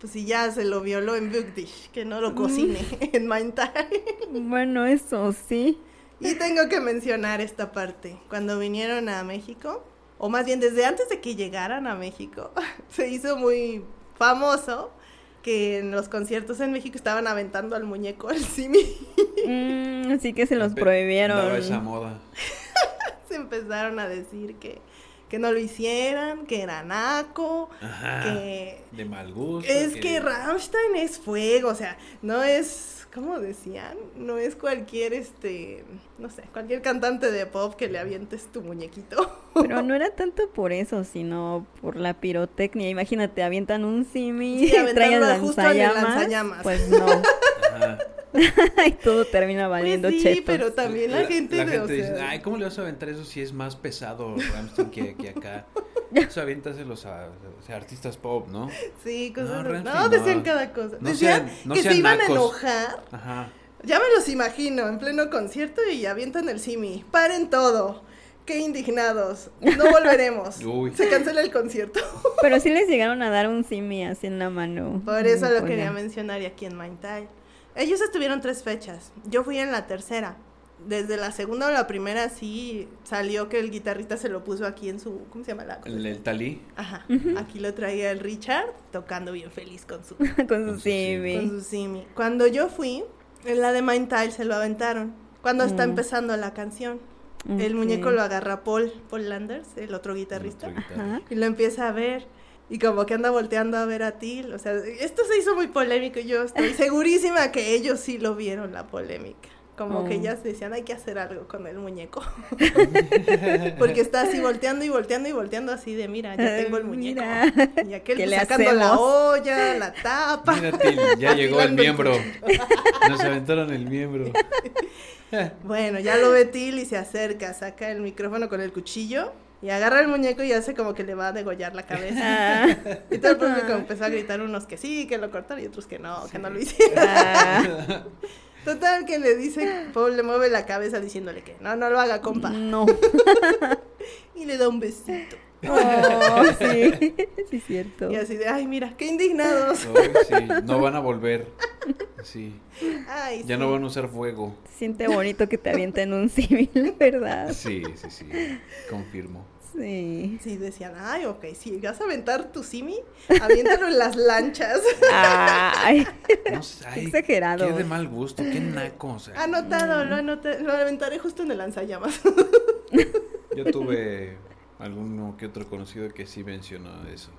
Pues si ya se lo violó en Bugdish, que no lo cocine en Mindtime. Bueno, eso sí. Y tengo que mencionar esta parte. Cuando vinieron a México, o más bien desde antes de que llegaran a México, se hizo muy famoso que en los conciertos en México estaban aventando al muñeco al simi. Mm, así que se los Andaba prohibieron. esa moda. se empezaron a decir que, que no lo hicieran, que era naco, Ajá. que De mal gusto. Es que Rammstein es fuego, o sea, no es, ¿cómo decían? No es cualquier, este, no sé, cualquier cantante de pop que le avientes tu muñequito. Pero no era tanto por eso, sino por la pirotecnia. Imagínate, avientan un simi Sí, y traen lanzallamas. lanzallamas. Pues no. Ajá. y todo termina valiendo Pues sí, chetos. pero también la, gente, la de, gente o dice, sea, ay, ¿cómo le vas a aventar eso si es más pesado Ramstein que, que acá? Eso aviéntaselos a, sea, artistas pop, ¿no? Sí, cosas No. Ramstein, No, decían no. cada cosa. No decían sean- no que sean se iban nacos. a enojar. Ajá. Ya me los imagino en pleno concierto y avientan el simi. Paren todo. Qué indignados. No volveremos. Uy. Se cancela el concierto. Pero sí les llegaron a dar un simi así en la mano. Por eso lo quería mencionar y aquí en Mindtime. Ellos estuvieron tres fechas. Yo fui en la tercera. Desde la segunda o la primera sí salió que el guitarrista se lo puso aquí en su... ¿Cómo se llama la cosa? El, el talí. Ajá. Aquí lo traía el Richard tocando bien feliz con su, Con su simi. con su simi. Cuando yo fui, en la de Mindtime se lo aventaron. Cuando está Mm. empezando la canción. El muñeco lo agarra Paul, Paul Landers, el otro guitarrista. Otro. Y lo empieza a ver. Y como que anda volteando a ver a Till. O sea, esto se hizo muy polémico. y Yo estoy segurísima que ellos sí lo vieron la polémica. Como que Oh. ellas decían, hay que hacer algo con el muñeco. Porque está así volteando y volteando y volteando así de, mira, ya tengo el muñeco. Mira. Y aquel ¿Qué pues, le sacando la olla, la tapa. Mira, Til, ya llegó el miembro. Nos aventaron el miembro. Bueno, ya lo ve Till y se acerca, saca el micrófono con el cuchillo y agarra el muñeco y hace como que le va a degollar la cabeza. Ah, Y todo el público empezó a gritar unos que sí, que lo cortaron y otros que no, que no lo hicieron. ah, Total que le dice, Paul le mueve la cabeza diciéndole que no, no lo haga, compa. no. Y le da un besito. Oh, sí, sí, es cierto. Y así de, ay, mira, qué indignados. Ay, sí, no van a volver. Sí, Ay, ya sí. no van a usar fuego. Siente bonito que te avienten un civil, ¿verdad? Sí, sí, sí. Confirmo. Sí. Sí, decían, ay, ok, si vas a aventar tu simi, aviéntalo en las lanchas. Ay, No sé, ay, Exagerado. Qué de mal gusto, qué naco. O sea, Anotado, lo anoté, lo aventaré justo en el lanzallamas. yo tuve alguno que otro conocido que sí mencionó eso.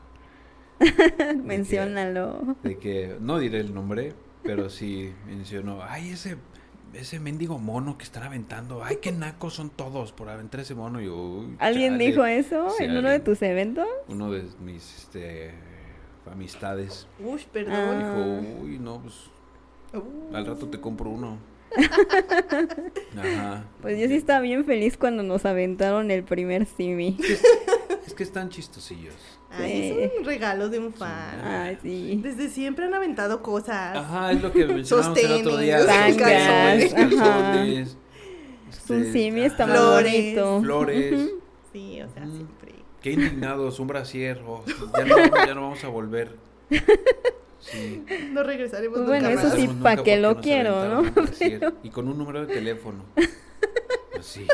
menciónalo. De que, no diré el nombre, pero sí mencionó, ay, ese, ese mendigo mono que están aventando, ay, qué nacos son todos por aventar ese mono. Y yo, "Uy, ¿Alguien chale". dijo eso Sí, en uno de tus eventos? Uno de mis este, amistades Uy, perdón. Ah. dijo, uy, no, pues Uh. al rato te compro uno. Ajá. Pues yo sí estaba bien feliz cuando nos aventaron el primer simi. Es que están chistosillos. Ay, es un regalo de un fan. Ay, sí. Desde siempre han aventado cosas. Ajá, es lo que mencionamos el otro día. Sostenes, tangas, ajá. calzones, Un este, simi ah, está más Flores. bonito. Flores. Sí, o sea, siempre. Qué indignados, un brasier. oh, ya, no, ya no vamos a volver. Sí. No regresaremos nunca bueno, más. eso sí, Regresaremos pa' nunca que lo quiero, ¿no? Y con un número de teléfono. Pues sí.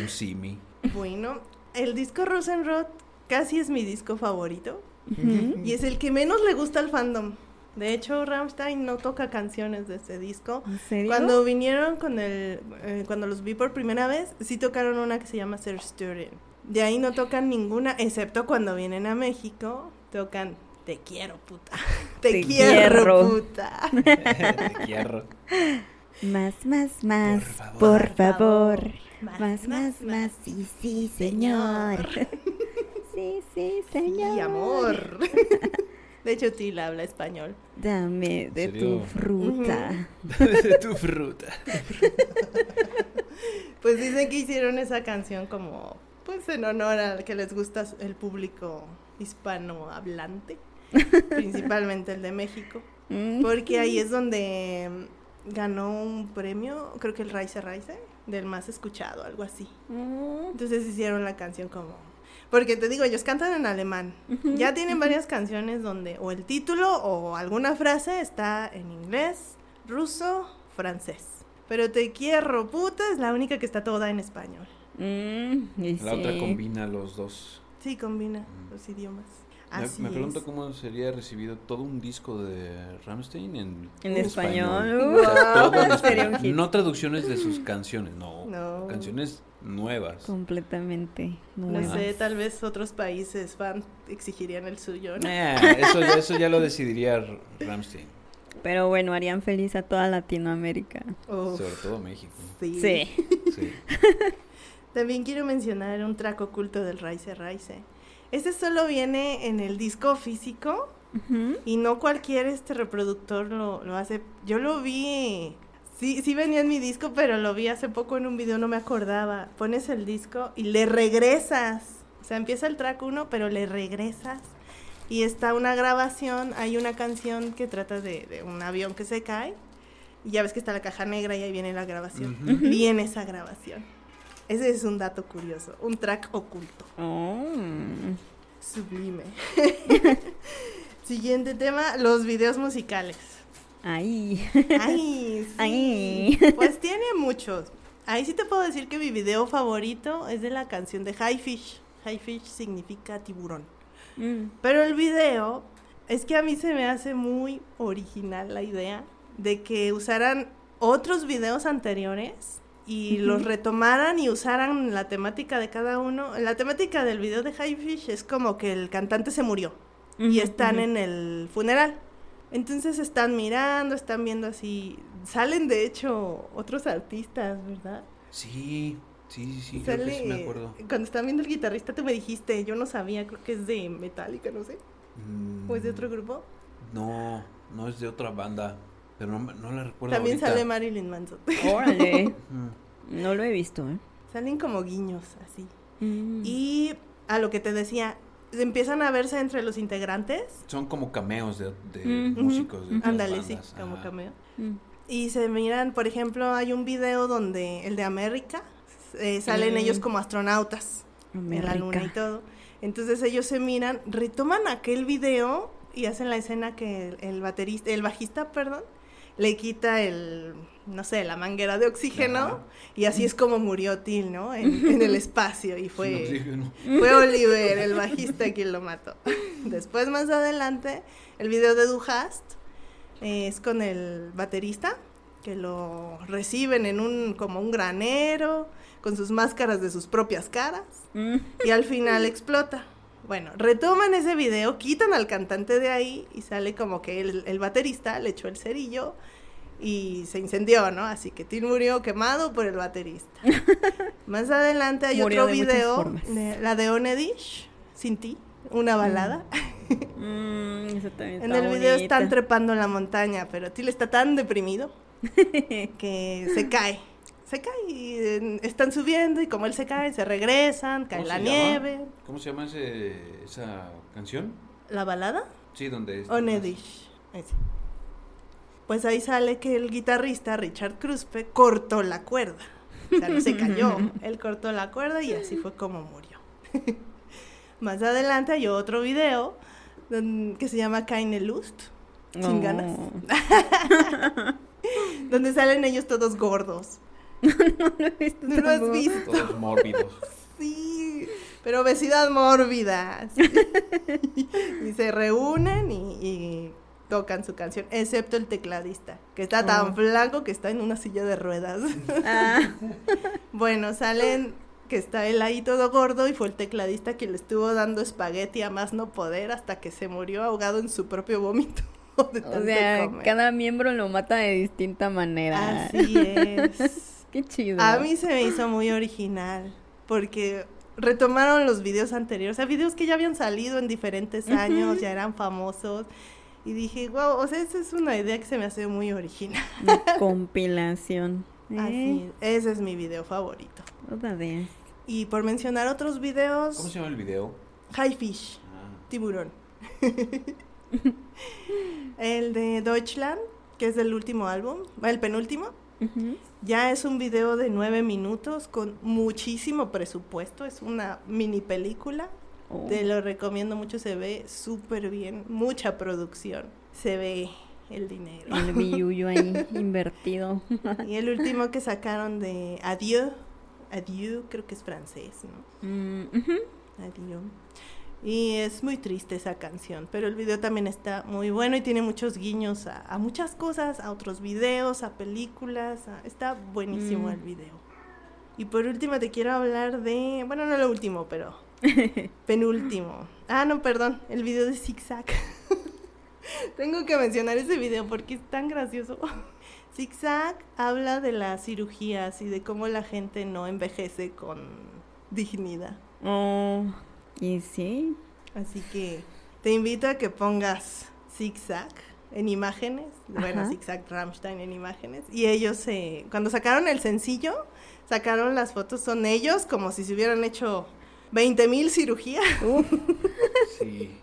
Un simi. Bueno, el disco Rosenrod casi es mi disco favorito. Y es el que menos le gusta al fandom. De hecho, Rammstein no toca canciones de este disco. ¿En serio? Cuando vinieron con el... eh, cuando los vi por primera vez, sí tocaron una que se llama Zerstören. De ahí no tocan ninguna, excepto cuando vienen a México, tocan Te quiero, puta. Te, Te quiero, quiero. puta. Te quiero. Más, más, más, favor. por Por favor. Más, más, más, sí, sí, señor. Sí, sí, señor. Y amor. De hecho, Tila habla español. Dame de ¿En tu fruta. De tu fruta. Pues dicen que hicieron esa canción como, pues en honor al que les gusta el público hispanohablante, principalmente el de México, Mm. porque ahí es donde mm, ganó un premio, creo que el Raise Raise, del más escuchado, algo así. Mm. Entonces hicieron la canción como, porque te digo, ellos cantan en alemán, ya tienen varias canciones donde o el título o alguna frase está en inglés, ruso, francés. Pero te quiero, puta, es la única que está toda en español. Mm, La otra combina los dos. Sí, combina los idiomas. Me- Así me, pregunto es. cómo sería recibido todo un disco de Rammstein en, En en español. O sea, todo Sería español. un hit. No traducciones de sus canciones, no. No. Canciones nuevas. Completamente. No nuevas. sé, tal vez otros países fan exigirían el suyo, ¿no? Eh, eso, ya- eso ya lo decidiría Rammstein, Pero bueno, harían feliz a toda Latinoamérica. Uf, sobre todo México. sí. Sí. Sí. También quiero mencionar un track oculto del Raise Raise. Este solo viene en el disco físico. Y no cualquier este reproductor lo, lo hace. Yo lo vi. Sí, sí venía en mi disco, pero lo vi hace poco en un video, no me acordaba. Pones el disco y le regresas. O sea, empieza el track 1, pero le regresas. Y está una grabación, hay una canción que trata de, de un avión que se cae. Y ya ves que está la caja negra y ahí viene la grabación. Viene esa grabación. Ese es un dato curioso, un track oculto. Oh. Sublime. Siguiente tema, los videos musicales. Ahí. Ay, sí. Ay. Pues tiene muchos. Ahí sí te puedo decir que mi video favorito es de la canción de High Fish. High Fish significa tiburón. Mm. Pero el video es que a mí se me hace muy original la idea de que usaran otros videos anteriores y los retomaran y usaran la temática de cada uno. La temática del video de High Fish es como que el cantante se murió y están en el funeral. Entonces están mirando, están viendo así. Salen de hecho otros artistas, ¿verdad? Sí, sí, sí, sí, creo que sí Sale, me acuerdo. cuando están viendo el guitarrista, tú me dijiste, yo no sabía, creo que es de Metallica, no sé. ¿O es de otro Mm, grupo? No, no es de otra banda, pero no, la recuerdo También ahorita. sale Marilyn Manson. Órale. No lo he visto, ¿eh? Salen como guiños así. Mm. Y a lo que te decía, empiezan a verse entre los integrantes. Son como cameos de, de Mm. músicos de Ándale, sí, como Ajá. cameo. Mm. Y se miran, por ejemplo, hay un video donde el de América, eh, salen Mm. ellos como astronautas en la luna y América. todo. Entonces ellos se miran, retoman aquel video y hacen la escena que el, el baterista, el bajista, perdón, le quita el, no sé, la manguera de oxígeno Ajá. y así es como murió Till, ¿no? En, en el espacio y fue... oxígeno. Fue Oliver, el bajista, quien lo mató. Después, más adelante, el video de Duhast eh, es con el baterista, que lo reciben en un, como un granero, con sus máscaras de sus propias caras, Mm. y al final explota. Bueno, retoman ese video, quitan al cantante de ahí y sale como que el, el baterista le echó el cerillo y se incendió, ¿no? Así que Tim murió quemado por el baterista. Más adelante hay Murió otro de video, de- la de Onedish, Sin ti, una balada. Mm, esa también en el video están trepando en la montaña, pero Till está tan deprimido que se cae. Se cae y están subiendo y como él se cae, se regresan, cae ¿Cómo la llama? nieve. ¿Cómo se llama ese, esa canción? ¿La balada? Sí, donde... es- Onedish. ese. Pues ahí sale que el guitarrista Richard Kruspe cortó la cuerda. O sea, no se cayó. Él cortó la cuerda y así fue como murió. Más adelante hay otro video que se llama Keine Lust. Sin ganas. Donde salen ellos todos gordos. no lo he visto ¿No lo has visto? Todos mórbidos. Sí, pero obesidad mórbida. sí. y se reúnen y, y tocan su canción, excepto el tecladista, que está tan Oh. flaco que está en una silla de ruedas. Ah, bueno, salen que está él ahí todo gordo y fue el tecladista quien le estuvo dando espagueti a más no poder hasta que se murió ahogado en su propio vómito. o sea, comer. cada miembro lo mata de distinta manera. Así es. Qué chido. A mí se me hizo muy original porque retomaron los videos anteriores, o sea, videos que ya habían salido en diferentes años, ya eran famosos. Y dije, wow, o sea, esa es una idea que se me hace muy original. Una compilación. Así, ¿eh? es, ese es mi video favorito. Otra vez. Y por mencionar otros videos, ¿Cómo se llama el video? High Fish, Ah, tiburón. el de Deutschland, que es del último álbum, el penúltimo, Ujú. Ya es un video de nueve minutos con muchísimo presupuesto. Es una mini película. Oh. Te lo recomiendo mucho. Se ve súper bien. Mucha producción. Se ve el dinero. El billuyo ahí invertido. y el último que sacaron de Adieu. Adieu, creo que es francés, ¿no? Mm. Adieu. Y es muy triste esa canción, pero el video también está muy bueno y tiene muchos guiños a, a muchas cosas, a otros videos, a películas. a- está buenísimo Mm. el video. Y por último te quiero hablar de, bueno, no lo último, pero penúltimo. Ah, no, perdón, el video de Zigzag. Tengo que mencionar ese video porque es tan gracioso. Zigzag habla de las cirugías y de cómo la gente no envejece con dignidad. Oh, y sí. Así que te invito a que pongas zigzag en imágenes, bueno, Ajá. zigzag Rammstein en imágenes, y ellos se, cuando sacaron el sencillo, sacaron las fotos, son ellos como si se hubieran hecho 20 mil cirugías. Sí.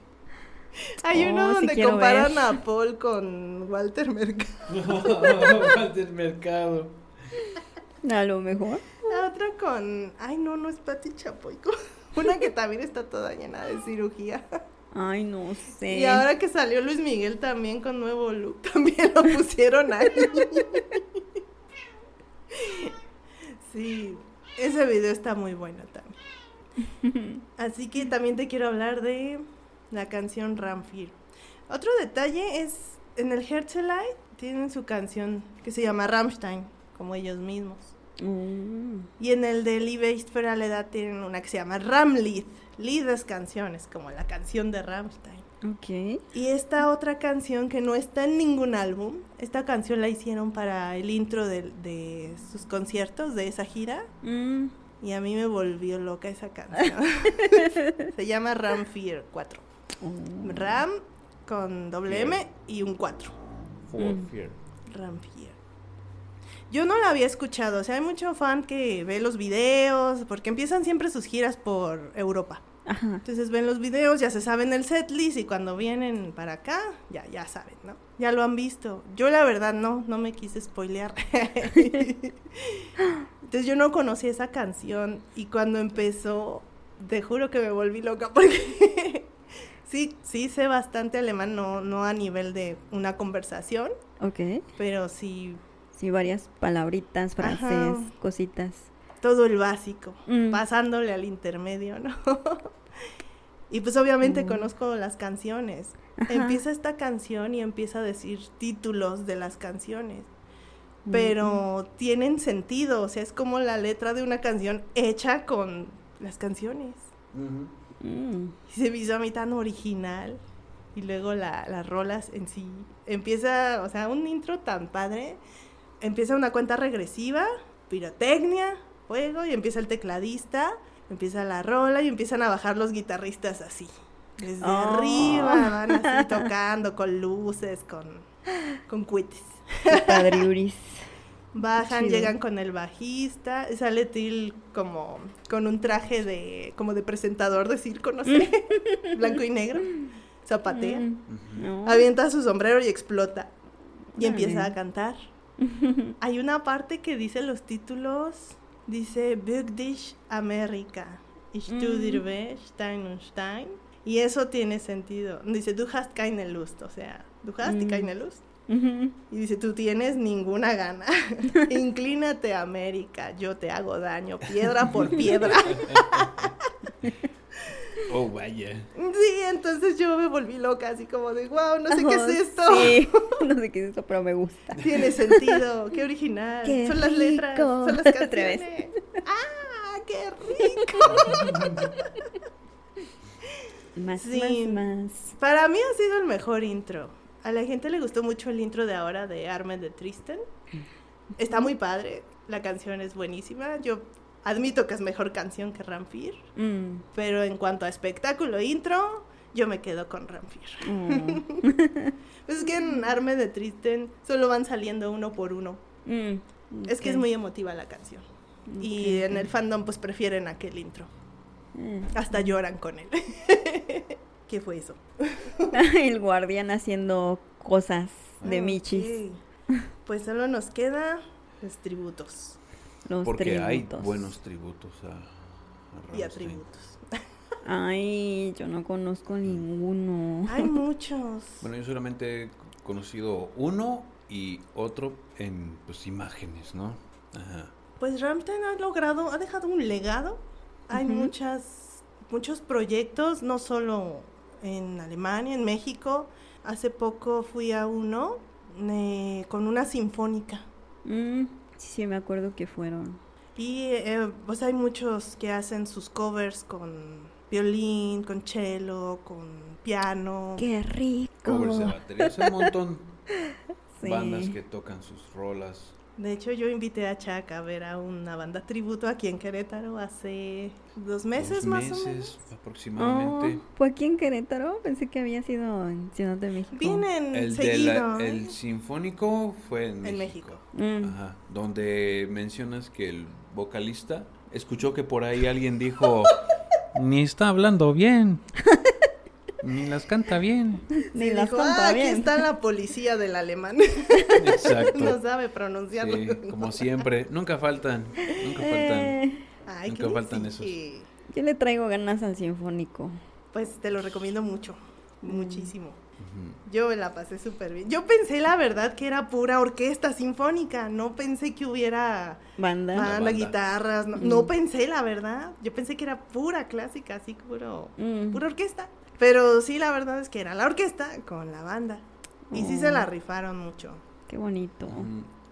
Hay Oh, uno donde comparan ver. a Paul con Walter Mercado. del mercado. A lo mejor. La otra con, ay no, no es Pati Chapoy, una que también está toda llena de cirugía. Ay, no sé. Y ahora que salió Luis Miguel también con nuevo look, también lo pusieron ahí. Sí, ese video está muy bueno también. Así que también te quiero hablar de la canción Ramfir. Otro detalle es, en el Herzlite tienen su canción que se llama Rammstein, como ellos mismos. Mm, Y en el de Liebe für alle Edad tienen una que se llama Ramlied. Lied es canciones, como la canción de Rammstein. ok. Y esta otra canción que no está en ningún álbum, esta canción la hicieron para el intro de, de sus conciertos de esa gira Mm, y a mí me volvió loca esa canción. Se llama Ram Fear 4. oh. Ram con doble M y un 4. For Mm. fear. Ram Fear. Yo no la había escuchado, o sea, hay mucho fan que ve los videos, porque empiezan siempre sus giras por Europa. Ajá. Entonces ven los videos, ya se saben el setlist y cuando vienen para acá, ya, ya saben, ¿no? Ya lo han visto. Yo la verdad no, no me quise spoilear. Entonces yo no conocí esa canción y cuando empezó, te juro que me volví loca porque sí, sí sé bastante alemán, no, no a nivel de una conversación, Ok. pero sí Sí, varias palabritas, frases, Ajá. cositas. todo el básico, Mm. pasándole al intermedio, ¿no? y pues obviamente Mm. conozco las canciones. Ajá. Empieza esta canción y empieza a decir títulos de las canciones, Mm. pero tienen sentido, o sea, es como la letra de una canción hecha con las canciones. Mm, Y se me hizo a mí tan original. Y luego la- las rolas en sí. Empieza, o sea, un intro tan padre. Empieza una cuenta regresiva, pirotecnia, fuego, y empieza el tecladista, empieza la rola y empiezan a bajar los guitarristas así. Desde Oh. arriba, van así tocando con luces, con, con cuites. padriuris. Bajan, llegan con el bajista, sale Till como con un traje de como de presentador de circo, no sé, blanco y negro, zapatea, Mm, no. avienta su sombrero y explota y empieza a cantar. Hay una parte que dice los títulos, dice Big Dish America, tu Mm. Stein und Stein, y eso tiene sentido. Dice, du hast keine Lust, o sea, du hast Mm. keine Lust. Y dice, tú tienes ninguna gana. Inclínate, América, yo te hago daño, piedra por piedra. Oh, vaya. sí, entonces yo me volví loca, así como de, wow, no sé qué es esto. Sí, no sé qué es esto, pero me gusta. Tiene sentido, qué original. Qué son las letras, son las canciones. ¡Ah, qué rico! Más, Sí. más, más. Para mí ha sido el mejor intro. A la gente le gustó mucho el intro de ahora de Armen de Tristan. Está muy padre, la canción es buenísima. Yo admito que es mejor canción que Ramfir. Mm, Pero en cuanto a espectáculo intro, yo me quedo con Ramfir. mm, Pues es que en Arme de Tristen solo van saliendo uno por uno. mm, Es que es muy emotiva la canción. Y en el fandom pues prefieren aquel intro. Hasta lloran con él. ¿Qué fue eso? El guardián haciendo cosas de Ah, michis. ok. Pues solo nos queda los tributos Los Porque hay tributos. buenos tributos a, a y Rammstein. atributos. Ay, yo no conozco ninguno. Hay muchos. Bueno, yo solamente he conocido uno y otro en pues imágenes, ¿no? Ajá. Pues Rammstein ha logrado, ha dejado un legado. Hay muchas, muchos proyectos, no solo en Alemania, en México. Hace poco fui a uno eh, con una sinfónica. Mm, sí, sí, me acuerdo que fueron. Y eh, pues hay muchos que hacen sus covers con violín, con cello, con piano. ¡Qué rico! Covers de baterías, hay un montón Sí. bandas que tocan sus rolas. De hecho, yo invité a Chuck a ver a una banda tributo aquí en Querétaro hace dos meses Dos más o meses menos. aproximadamente. Oh, ¿Fue aquí en Querétaro? Pensé que había sido en Ciudad de México. Vienen el, de seguido. la- ¿eh? el sinfónico fue en, En México. México. Mm. Ajá, donde mencionas que el vocalista escuchó que por ahí alguien dijo, ni está hablando bien, ni las canta bien. Ni Sí, las dijo, canta "Ah, aquí bien". está la policía del alemán. Exacto. no sabe pronunciarlo. Sí, como siempre, nunca faltan, nunca faltan. Eh, Ay, Nunca ¿quién faltan exige? yo le traigo ganas al sinfónico. Pues te lo recomiendo mucho, Mm. muchísimo. Yo me la pasé súper bien. Yo pensé, la verdad, que era pura orquesta sinfónica. No pensé que hubiera Banda. Banda, banda. guitarras. No, Mm. no pensé, la verdad. Yo pensé que era pura clásica, así puro, Mm. pura orquesta. Pero sí, la verdad es que era la orquesta con la banda. Y sí se la rifaron mucho. Qué bonito.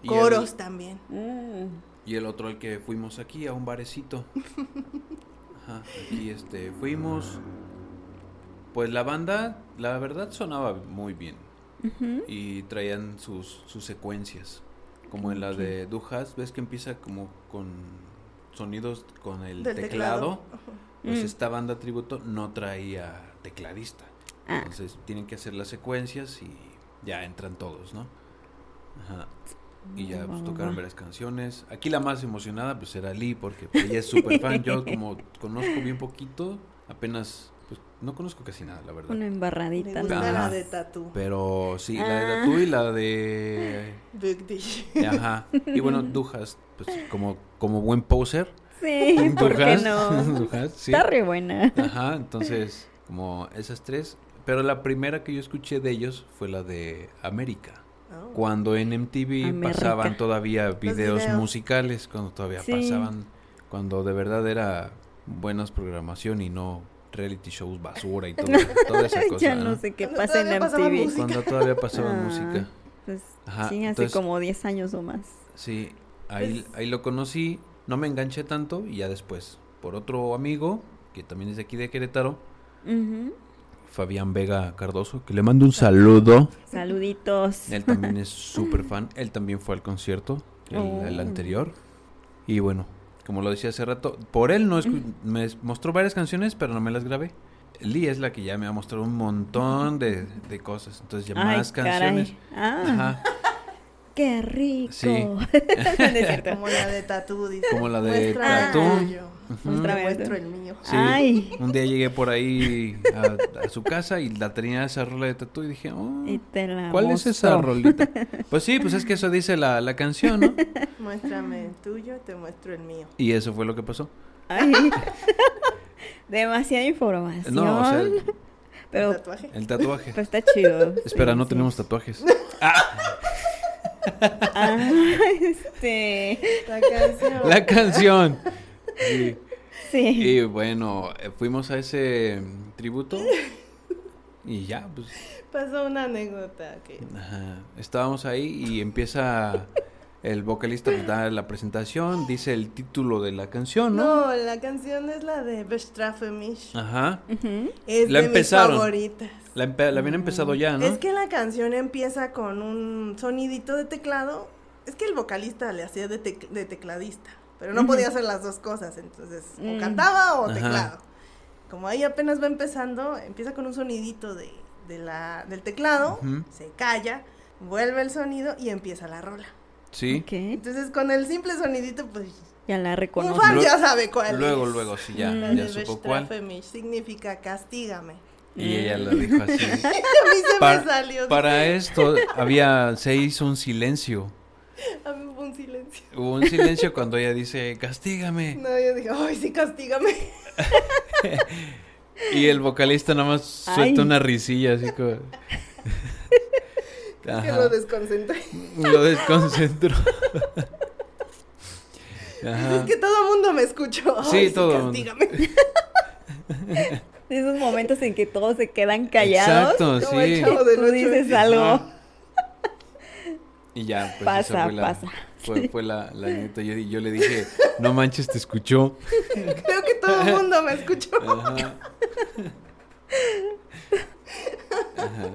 Y Coros el- también. Mm. Y el otro al que fuimos aquí, a un barecito. Ajá, aquí este, fuimos. Pues la banda, la verdad sonaba muy bien. Y traían sus, sus secuencias. Como en la de Dujas, ves que empieza como con sonidos con el Del teclado. teclado. Pues Mm. esta banda tributo no traía tecladista. Ah, Entonces tienen que hacer las secuencias y ya entran todos, ¿no? Ajá. Y ya pues tocaron va. varias canciones. Aquí la más emocionada pues era Lee porque pues, ella es súper fan. Yo como conozco bien poquito, apenas pues no conozco casi nada, la verdad. una Me embarradita. gusta ¿no? Ajá. la de Tatú. Pero sí, la de Ah. Tatú y la de... Big Dish. Ajá. Y bueno, Dujas, pues como, como buen poser. Sí, ¿por qué no? Dujas, sí. Está re buena. Ajá, entonces, como esas tres. Pero la primera que yo escuché de ellos fue la de América. Oh. Cuando en MTV América. pasaban todavía videos, videos. musicales, cuando todavía Sí. pasaban, cuando de verdad era buenas programación y no reality shows basura y todo, toda esa cosa. ya ¿no? no sé qué Cuando pasa en todavía pasaba MTV. música. Cuando todavía pasaba Ah. música. Pues, Ajá, sí, hace entonces- como 10 años o más. Sí, ahí, Pues- ahí lo conocí, no me enganché tanto y ya después, por otro amigo, que también es de aquí de Querétaro, Fabián Vega Cardoso, que le mando un saludo. Saluditos. Él también es súper fan. Él también fue al concierto, el, Oh. el anterior. Y bueno, como lo decía hace rato, por él no escu- me mostró varias canciones, pero no me las grabé. Lee es la que ya me ha mostrado un montón de, de cosas. Entonces ya Ay, más canciones. caray. Ah, Ajá, qué rico. Sí. Es. Como la de Tatú, dice. como la de Tatú. Te Muéstrame el muestro tuyo. el mío. Sí, Ay. un día llegué por ahí a, a su casa y la tenía esa rola de tatu y dije, oh, Y te la ¿cuál es esa rolita? Pues sí, pues es que eso dice la, la canción, ¿no? Muéstrame el tuyo, te muestro el mío. Y eso fue lo que pasó. Ay. Demasiada información. No, o sea, pero, ¿El tatuaje? el tatuaje. pero está chido. Espera, Sí, no sí. tenemos tatuajes. Ah, este. La canción. La canción. Sí. Sí. Y bueno, eh, fuimos a ese mm, tributo y ya, pues Pasó una anécdota que... ajá, estábamos ahí y empieza el vocalista pues, da la presentación, dice el título de la canción, ¿no? No, la canción es la de Bestrafe mich. Ajá. Es La de empezaron. mis favoritas. La, empe- la habían empezado ya, ¿no? Es que la canción empieza con un sonidito de teclado. Es que el vocalista le hacía de, tec- de tecladista, pero no podía hacer las dos cosas, entonces o Mm. cantaba o Ajá. teclado. Como ahí apenas va empezando, empieza con un sonidito de, de la, del teclado, se calla, vuelve el sonido y empieza la rola. Sí. Ok. Entonces con el simple sonidito, pues Ya la un reconoce. fan Luego- ya sabe cuál Luego, es. luego, sí, ya, Mm. Ya supo cuál. Significa castígame. Y ella lo dijo así. A mí se Para, me salió. para esto había, se hizo un silencio. A mí fue un silencio. Hubo un silencio cuando ella dice, castígame. No, yo dije, ay, sí, castígame. Y el vocalista nada más Ay. suelta una risilla así como... Que Ajá. lo desconcentré. Lo desconcentró. Ajá. Es que todo el mundo me escuchó. Sí, Ay, todo mundo. castígame. Esos momentos en que todos se quedan callados. Exacto, Como el sí. chavo del Tú dices Ajá. algo. Y ya, pues Pasa, fue la, pasa. Fue, fue la, la neta. Yo, yo le dije, no manches, te escuchó. Creo que todo el mundo me escuchó. Ajá. Ajá.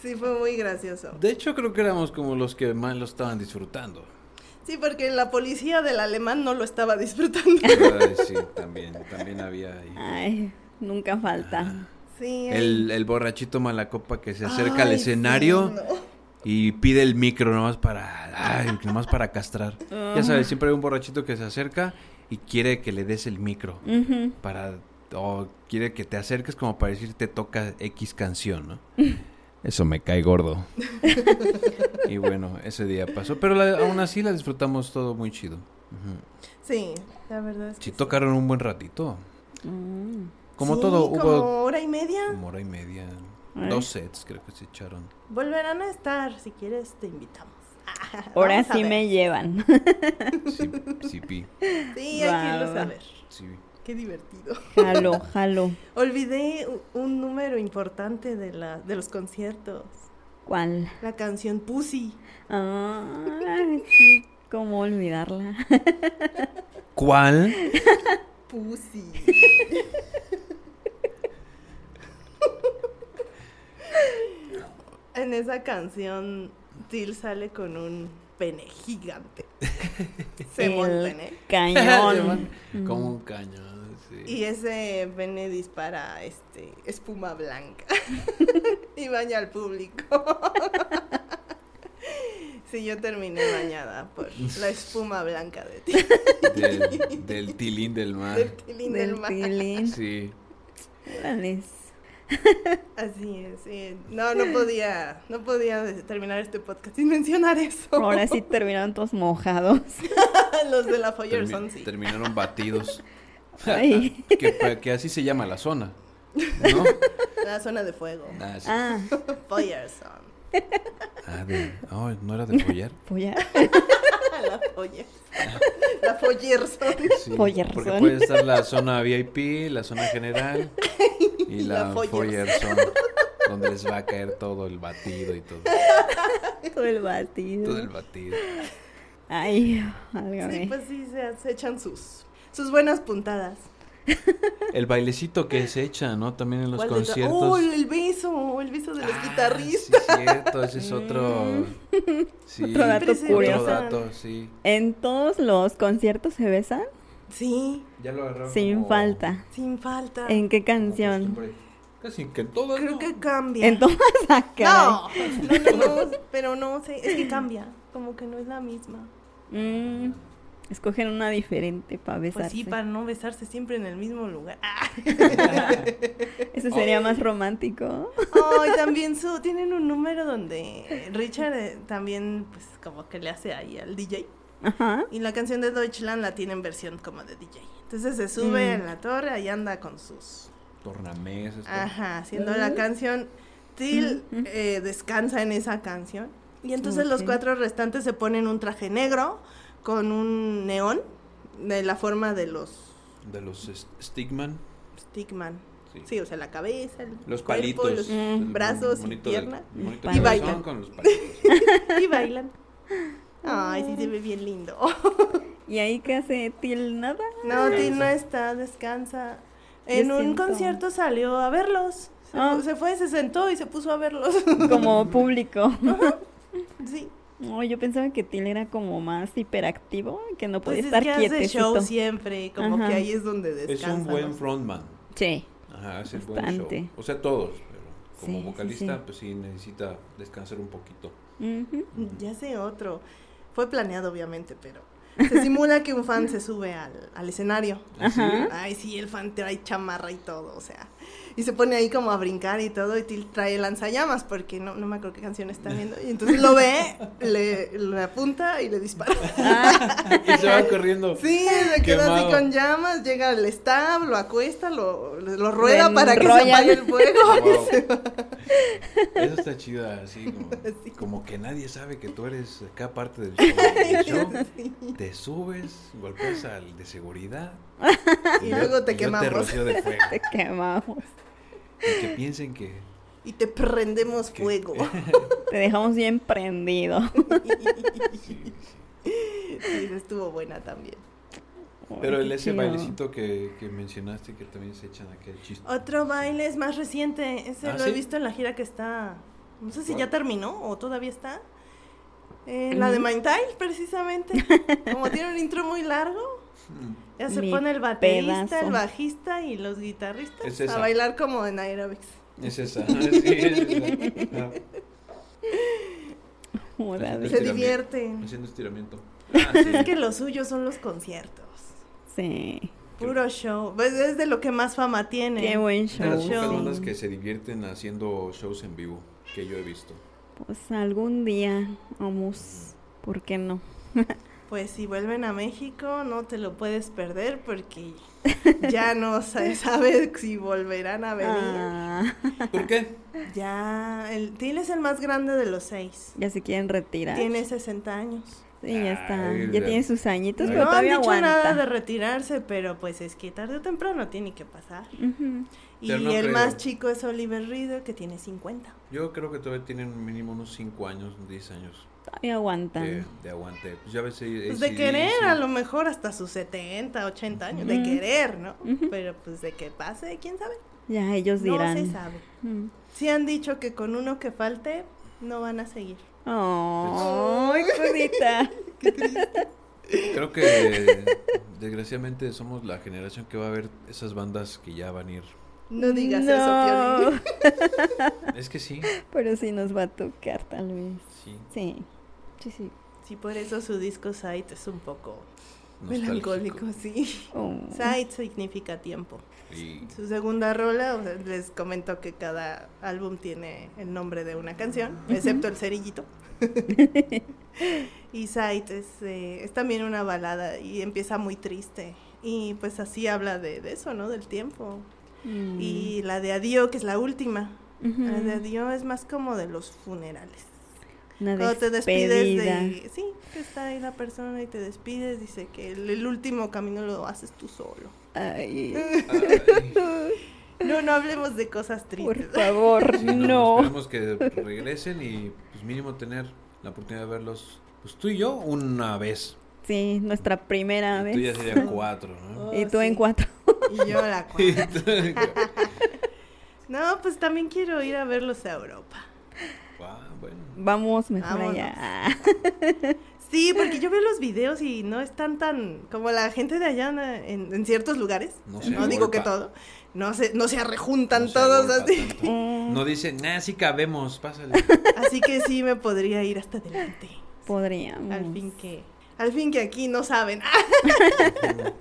Sí, fue muy gracioso. De hecho, creo que éramos como los que más lo estaban disfrutando. Sí, porque la policía del alemán no lo estaba disfrutando. Ay, sí, también, también había ahí. Ay, nunca falta. Sí, El, el borrachito malacopa que se acerca al escenario sí, no. Y pide el micro nomás para, ay, nomás para castrar. Ya sabes, siempre hay un borrachito que se acerca y quiere que le des el micro para o quiere que te acerques como para decir te toca X canción, ¿no? Eso me cae gordo. y bueno, ese día pasó, pero la- aún así la disfrutamos todo muy chido. Ujú. Sí, la verdad es que Sí sí. tocaron un buen ratito. Mm. Como Sí, todo, como hubo hora y media. como hora y media, Dos sets creo que se echaron. Volverán a estar, si quieres te invitamos. Ahora sí me llevan. Sí, sí, pi, Sí, hay que irlos Va, a va. ver. sí. Qué divertido. Jalo, jalo. Olvidé un número importante de, la, de los conciertos. ¿Cuál? La canción Pussy. Ay, sí, ¿cómo olvidarla? ¿Cuál? Pussy. en esa canción, Till sale con un pene gigante. Se El pene. Cañón. Como un cañón, sí. Y ese pene dispara este espuma blanca y baña al público. sí, yo terminé bañada por la espuma blanca de ti. Del, del tilín del mar. Del tilín del Del mar. tilín. Sí. Así es, sí. No, no podía, no podía terminar este podcast sin mencionar eso. Ahora sí terminaron todos mojados. Los de la Termi- Foyerson, sí. Terminaron batidos. Ay. que, así se llama la zona. ¿No? La zona de fuego. Ah, sí. Ah, Foyerson. Ah, de, oh, ¿no era de follar? a... La Foyerson. La Foyerson. Sí. Porque puede estar la zona VIP, la zona general y la, La donde les va a caer todo el batido y todo. Todo el batido. Todo el batido. Ay, Sí, válgame. pues sí, se, se echan sus, sus buenas puntadas. El bailecito que se echa, ¿no? También en los ¿Cuál de to- conciertos. ¡Oh, el beso! El beso de los Ah, guitarristas. Sí, cierto, ese es otro. Sí, Otro dato curioso. Otro dato, sí. ¿En todos los conciertos se besan? Sí, Ya lo agarraron. Sin como- falta. sin falta. ¿En qué canción? Casi que en todas. Creo ¿no? que cambia. En todas acá. No, no, no, no, pero no sé, es que cambia, como que no es la misma. Mm, escogen una diferente para besarse. Pues sí, para no besarse siempre en el mismo lugar. Ah. Eso sería más romántico. Ay, también su, tienen un número donde Richard eh, también, pues, como que le hace ahí al DJ. Ajá. Y la canción de Deutschland la tiene en versión como de DJ. Entonces se sube Mm. en la torre, ahí anda con sus... Tornamesas. todo. Ajá, haciendo la canción. Till eh, descansa en esa canción. Y entonces los Ok. cuatro restantes se ponen un traje negro con un neón de la forma de los De los Stickman. Stickman. Sí. Sí, o sea, la cabeza, el Los cuerpo, palitos. los Mm. brazos y del- pierna. el monito Y del bailan. Con los palitos. y bailan. Ay, sí se ve bien lindo. ¿Y ahí qué hace Til? Nada. No, Till no está, descansa. En Yo un siento- concierto salió a verlos. Se, Ah. se fue, se sentó y se puso a verlos. Como público. sí. No, yo pensaba que Til era como más hiperactivo, que no Pues podía es estar que hace show siempre, como Ajá. que ahí es donde Es descansa. un buen ¿no? frontman. Sí. Ajá, hace buen Bastante. show. O sea, todos. Pero como Sí, sí, vocalista, sí. pues sí necesita descansar un poquito. Ujú. Ya sé otro. Fue planeado, obviamente, pero se simula que un fan se sube al, al escenario. Ajá. Ay, sí, el fan trae chamarra y todo, o sea. Y se pone ahí como a brincar y todo, y Till trae lanzallamas, porque no, no me acuerdo qué canción está viendo. Y entonces lo ve, le, le apunta y le dispara. y se va corriendo. Sí, se queda así con llamas, llega al stab, lo acuesta, lo, lo rueda para que se apague el fuego. Wow. Eso está chida, así como, Sí. como que nadie sabe que tú eres acá parte del show. del show. Te subes, golpeas al de seguridad. Y yo- luego te yo quemamos. te rocío de fuego. Te quemamos. Y que piensen que Y te prendemos fuego. Te dejamos bien prendido. Sí, estuvo buena también. Pero el ese bailecito que, que mencionaste que también se echan aquel chiste. Otro baile es más reciente. Ese ¿Ah, lo he visto en la gira que está. No sé si ¿Cuál? ya terminó o todavía está. Eh, La de Ujú. Mind Tile, precisamente. Como tiene un intro muy largo, ya se Mi pone el baterista, pedazo. el bajista y los guitarristas Es esa. a bailar como en aerobics. Es esa. Sí, es esa. Joder. Se Estiramiento. divierten. Haciendo estiramiento. Ah, sí. Es que lo suyo son los conciertos. Sí. Puro show. Pues es de lo que más fama tiene. Qué buen De show. las pocas show. bandas que se divierten haciendo shows en vivo que yo he visto. Pues algún día vamos. ¿Por qué no? Pues si vuelven a México no te lo puedes perder porque ya no se sabe si volverán a venir. Ah, ¿Por qué? Ya, el Til es el más grande de los seis. ya se quieren retirar. Tiene 60 años. Sí, ya está. Ay, ya ya. tiene sus añitos, Ay. pero no han todavía dicho aguanta. nada de retirarse, pero pues es que tarde o temprano tiene que pasar. Y no el creo. más chico es Oliver Reader, que tiene 50. Yo creo que todavía tienen mínimo unos 5 años, 10 años Todavía aguantan. de, de aguante. Pues ya ves, eh, Pues de AC/DC. querer, a lo mejor hasta sus 70, 80 años. De querer, ¿no? Pero pues de que pase, quién sabe. Ya ellos No dirán. se sabe. Mm. Sí han dicho que con uno que falte, no van a seguir. ¡Ay, cosita! Creo que desgraciadamente somos la generación que va a ver esas bandas que ya van a ir. No digas No, eso, Piolín. Es que sí, Pero sí nos va a tocar, tal vez. sí. Sí. Sí, sí. Sí, por eso su disco Sight es un poco nostálgico. melancólico, sí. Oh. Sight significa tiempo. Y Su segunda rola, o sea, les comento que cada álbum tiene el nombre de una canción, excepto el cerillito. y Sight es, eh, es también una balada y empieza muy triste. Y pues así habla de, de eso, ¿no? Del tiempo. Mm. Y la de Adiós, que es la última. La de Adiós es más como de los funerales. Una Cuando te despides de... Sí, que está ahí la persona y te despides, dice que el, el último camino lo haces tú solo. Ay, ay, No, no hablemos de cosas por tristes. favor, sí, no. Esperemos que regresen y pues mínimo tener la oportunidad de verlos, pues tú y yo, una vez. Sí, nuestra primera Y tú ya vez. sería cuatro, ¿no? Oh, Y tú en cuatro. Y yo la cuarta. No, pues también quiero ir a verlos a Europa. Ah, bueno. Vamos mejor Vámonos. allá. Sí, porque yo veo los videos y no están tan como la gente de allá en, en ciertos lugares. No No, digo que todo. No se, no se arrejuntan No todos agolpa así. tanto. Mm, No dice, nah, sí cabemos, pásale. Así que sí me podría ir hasta adelante. Podríamos. Al fin que, al fin que aquí no saben.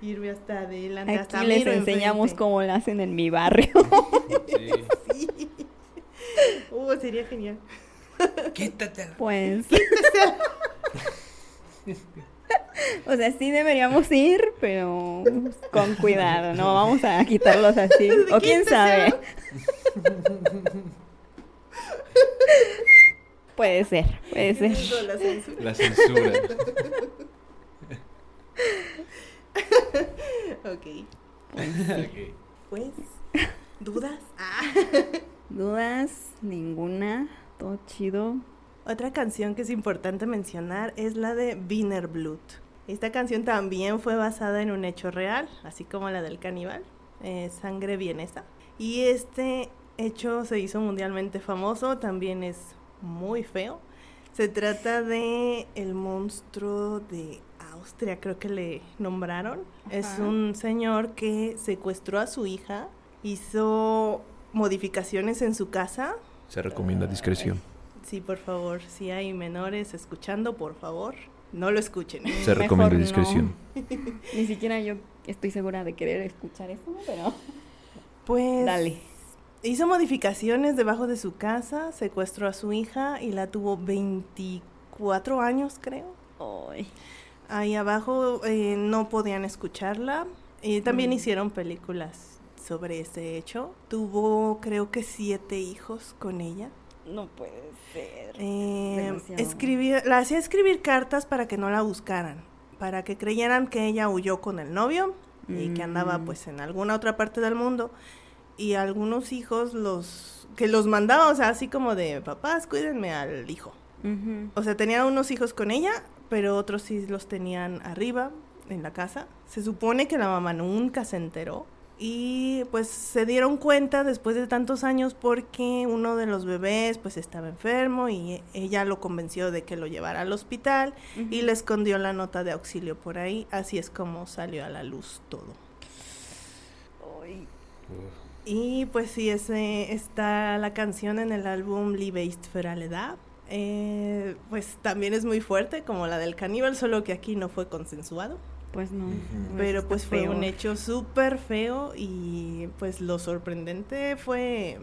Irme hasta adelante. hasta Aquí les enseñamos enfrente. cómo lo hacen en mi barrio. Sí. Sí. Uh, sería genial. Quítatela. Pues. O sea, sí deberíamos ir, pero con cuidado, no vamos a quitarlos así. O quién sabe. Puede ser, puede ser. La censura. La censura. Ok. Ok. Pues, ¿dudas? Ah. ¿Dudas? Ninguna. Todo chido. Otra canción que es importante mencionar es la de Wiener Blut. Esta canción también fue basada en un hecho real, así como la del caníbal, eh, sangre vienesa. Y este hecho se hizo mundialmente famoso, también es muy feo. Se trata de el monstruo de Austria, creo que le nombraron. Es un señor que secuestró a su hija, hizo modificaciones en su casa Se recomienda discreción. Sí, por favor, si hay menores escuchando, por favor, no lo escuchen. Se Mejor recomienda no. discreción. Ni siquiera yo estoy segura de querer escuchar eso, pero Pues dale. hizo modificaciones debajo de su casa, secuestró a su hija y la tuvo 24 años, creo. Ay, Ahí abajo eh, no podían escucharla. Y también Mm. hicieron películas sobre ese hecho. Tuvo, creo que siete hijos con ella. no puede ser. Eh, la hacía escribir cartas para que no la buscaran, para que creyeran que ella huyó con el novio y que andaba Mm. pues en alguna otra parte del mundo y algunos hijos los que los mandaba, o sea, así como de papás, cuídenme al hijo. O sea, tenía unos hijos con ella, pero otros sí los tenían arriba en la casa. Se supone que la mamá nunca se enteró Y pues se dieron cuenta después de tantos años porque uno de los bebés pues estaba enfermo y ella lo convenció de que lo llevara al hospital y le escondió la nota de auxilio por ahí. Así es como salió a la luz todo. Ay. Y pues sí, ese está la canción en el álbum Libeist für alle da. Eh, pues también es muy fuerte, como la del caníbal, solo que aquí no fue consensuado. Pues no. Pero pues fue un hecho súper feo y pues lo sorprendente fue,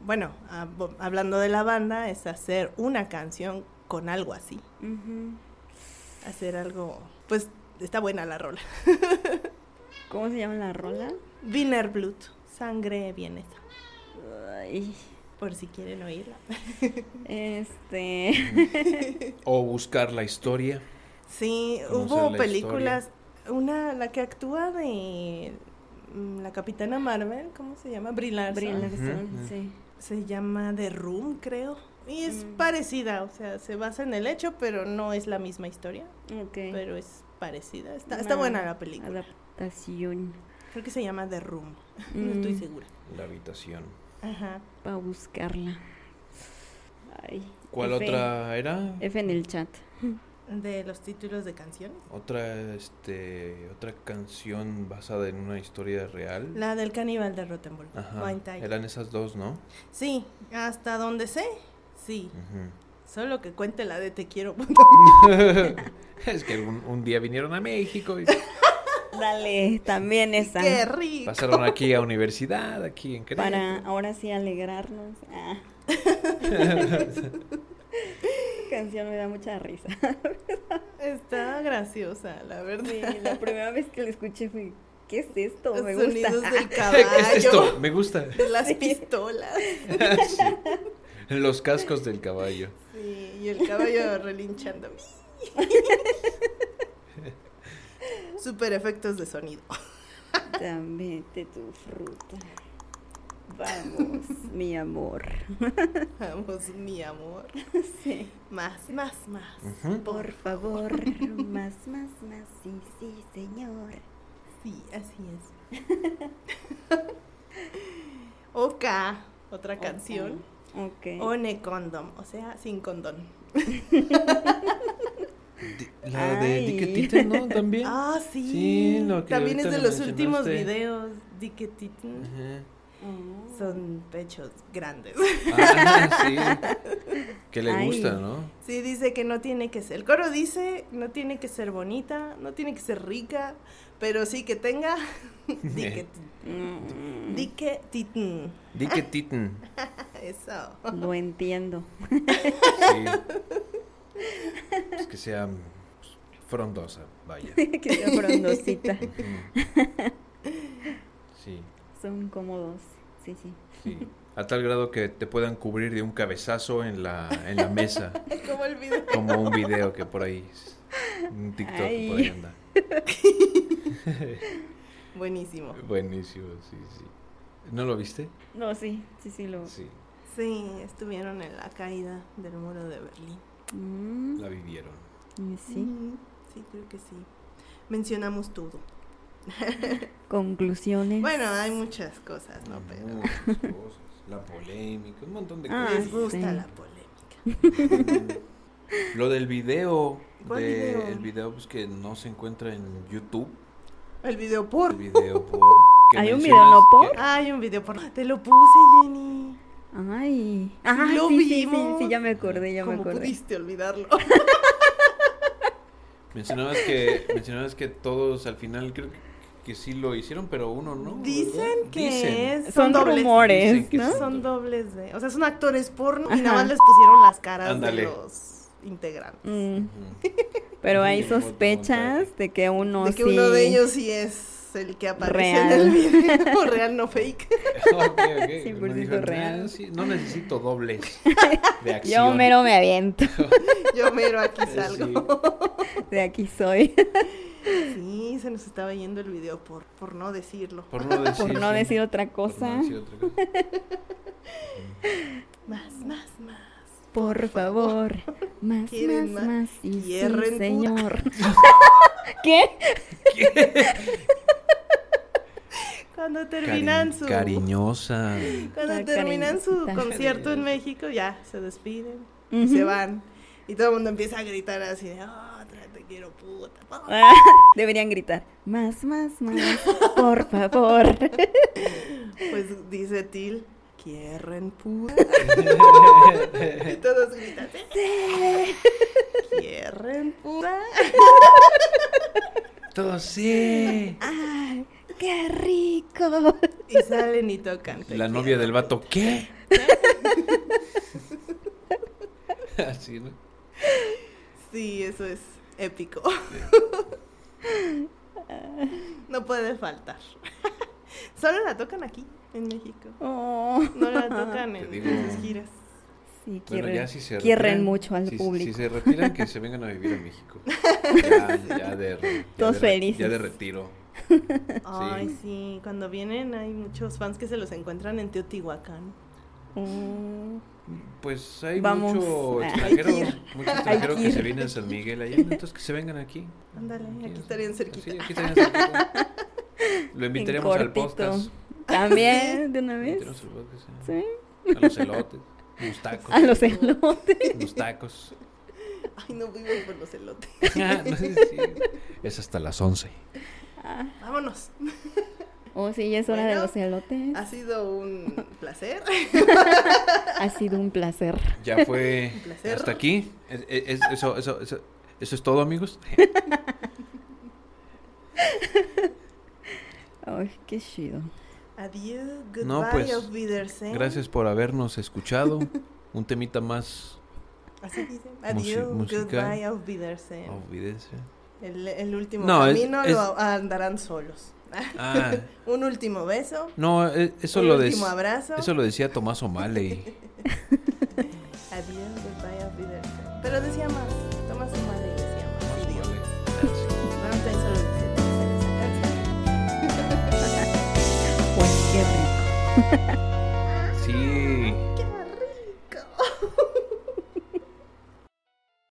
bueno, hab- hablando de la banda, es hacer una canción con algo así. Hacer algo, pues está buena la rola. ¿Cómo se llama la rola? Wiener Blut, sangre vienesa, Ay, por si quieren oírla. este. O buscar la historia. Sí, hubo la películas, una, la que actúa de mm, la Capitana Marvel, ¿cómo se llama? Brie Larson. Brie Larson, Ujú, sí. Se llama The Room, creo. Y es Mm. parecida, o sea, se basa en el hecho, pero no es la misma historia. Ok. Pero es parecida. Está, está buena la película. Adaptación. Creo que se llama The Room. No estoy Mm. segura. La habitación. Ajá. Para buscarla. Ay. ¿Cuál F- otra era? F en el chat. De los títulos de canciones. Otra, este, otra canción basada en una historia real. La del caníbal de Rottenburg. Eran esas dos, ¿no? Sí, hasta donde sé, sí. Solo que cuente la de Te quiero. es que un, un día vinieron a México y Dale, también esa. ¡Qué rico! pasaron aquí a universidad, aquí en Querétaro. Para ahora sí alegrarnos. Ah. canción me da mucha risa. Está graciosa, la verdad. Sí, la primera vez que la escuché fue, ¿qué es esto? Me Los gusta. sonidos del ¿Qué caballo. es esto? Me gusta. De las Sí. pistolas. Sí. Los cascos del caballo. Sí, y el caballo relinchando. Super efectos de sonido. Dame tu fruta. Vamos, mi amor. Vamos, mi amor. Sí. Más, más, más. Por favor, más, más, más. Sí, sí, señor. Sí, así es. Ok, otra canción. Ok. One condom, o sea, sin condón. La de Ay. Dicketita, ¿no? También. Ah, sí. Sí, lo que También es de los últimos videos. Di que titin. Ajá. Oh. Son pechos grandes. Ah, sí. Que le Ay. gusta, ¿no? Sí, dice que no tiene que ser. El coro dice, no tiene que ser bonita, no tiene que ser rica, pero sí que tenga. Di que, Mm, di que titin. Dicketita. Eso. Lo entiendo. Sí. Es que sea pues, frondosa, vaya. que sea frondosita. Sí, Son cómodos. Sí, sí. sí. A tal grado que te puedan cubrir de un cabezazo en la, en la mesa. Como el video. Como un video que por ahí. Un TikTok que por ahí anda. Buenísimo. Buenísimo, sí, sí. ¿No lo viste? No, sí, sí, sí lo. Sí, Sí, estuvieron en la caída del muro de Berlín. Mm, la vivieron. sí. Sí, creo que sí. Mencionamos todo. Conclusiones. Bueno, hay muchas cosas, ¿no? Pero Muchas cosas. La polémica, un montón de Ah, les cosas. gusta sí. la polémica. Lo del video, ¿Cuál de- video? el video pues, que no se encuentra en YouTube, El video por. el video por ¿Hay un video no por? que- Hay un video por. Te lo puse, Jenny. Ay. Ah, lo sí, sí, sí, vimos. sí, ya me acordé, ya me ¿Cómo acordé. pudiste olvidarlo? mencionabas que mencionabas que todos al final creo que, que sí lo hicieron, pero uno no. Dicen ¿verdad? que Dicen. es. Son dobles. rumores, Dicen que ¿no? sí. Son dobles de. O sea, son actores porno y nada más les pusieron las caras de los integrantes. Mm. Pero hay Sí, sospechas de que uno de que sí. uno de ellos sí es el que aparece Real. en el video. real, no fake. Ok, ok. 100% Uno dijo, real. "Ah, sí, no necesito dobles de acción. Yo mero me aviento. Yo mero aquí Sí. salgo. De aquí soy. Sí, se nos estaba yendo el video por, por no decirlo. Por no decir, Por no sí. decir otra no cosa. decir otra cosa. Más, más, más. Por favor. Más, ¿Quieren más, más? más. Y sí, señor. ¿Qué? Cuando terminan Cari- su Cariñosa. cuando La terminan su concierto en México, ya se despiden y Ujú. se van. Y todo el mundo empieza a gritar así de, "Ah, te quiero puta. pa". Ah, Deberían gritar, más, más, más, por favor. Pues dice Til, quieren puta. y todos gritan, quieren puta. Todo sí. ¡Ay, qué rico! Y salen y tocan. te La novia del vato, ¿qué? Así, ¿no? Sí, eso es épico. No puede faltar. Solo la tocan aquí, en México. Oh. No la tocan en, digo. en sus giras. Sí, Bueno, quieren, ya si se quieren retiran, mucho al si, público. Si se retiran, que se vengan a vivir a México. Ya, ya de, ya Todos de felices. Ya de retiro. Ay, sí, cuando vienen hay muchos fans que se los encuentran en Teotihuacán. Mm, Pues hay Vamos. mucho extranjero, mucho extranjero que se viene en San Miguel allá, entonces que se vengan aquí. Ándale, aquí Sí, estarían Sí, cerquita. aquí estarían cerquita. Lo invitaremos al podcast. También, de una vez. Podcast, sí. Sí. A los elotes, los tacos, A los elotes. los tacos. Ay, no vivo por los elotes. Ah, no sé si- Es hasta las 11. Ah, Vámonos. Oh, sí, ya es hora de los elotes. Ha sido un placer. Ha sido un placer. Ya fue Un placer. hasta aquí. Es- es- eso, eso, eso, eso es todo, amigos. Ay, qué chido. Adiós, goodbye, No, pues, auf Wiedersehen. Gracias por habernos escuchado. Un temita más. Así dice. Adiós, musical. goodbye, auf Wiedersehen. El, el último No, es- camino es- lo andarán solos. Ah, Un último beso. no, eh, eso un lo, último abrazo. eso lo decía Tomás O'Malley. Adiós, goodbye. Pero decía más.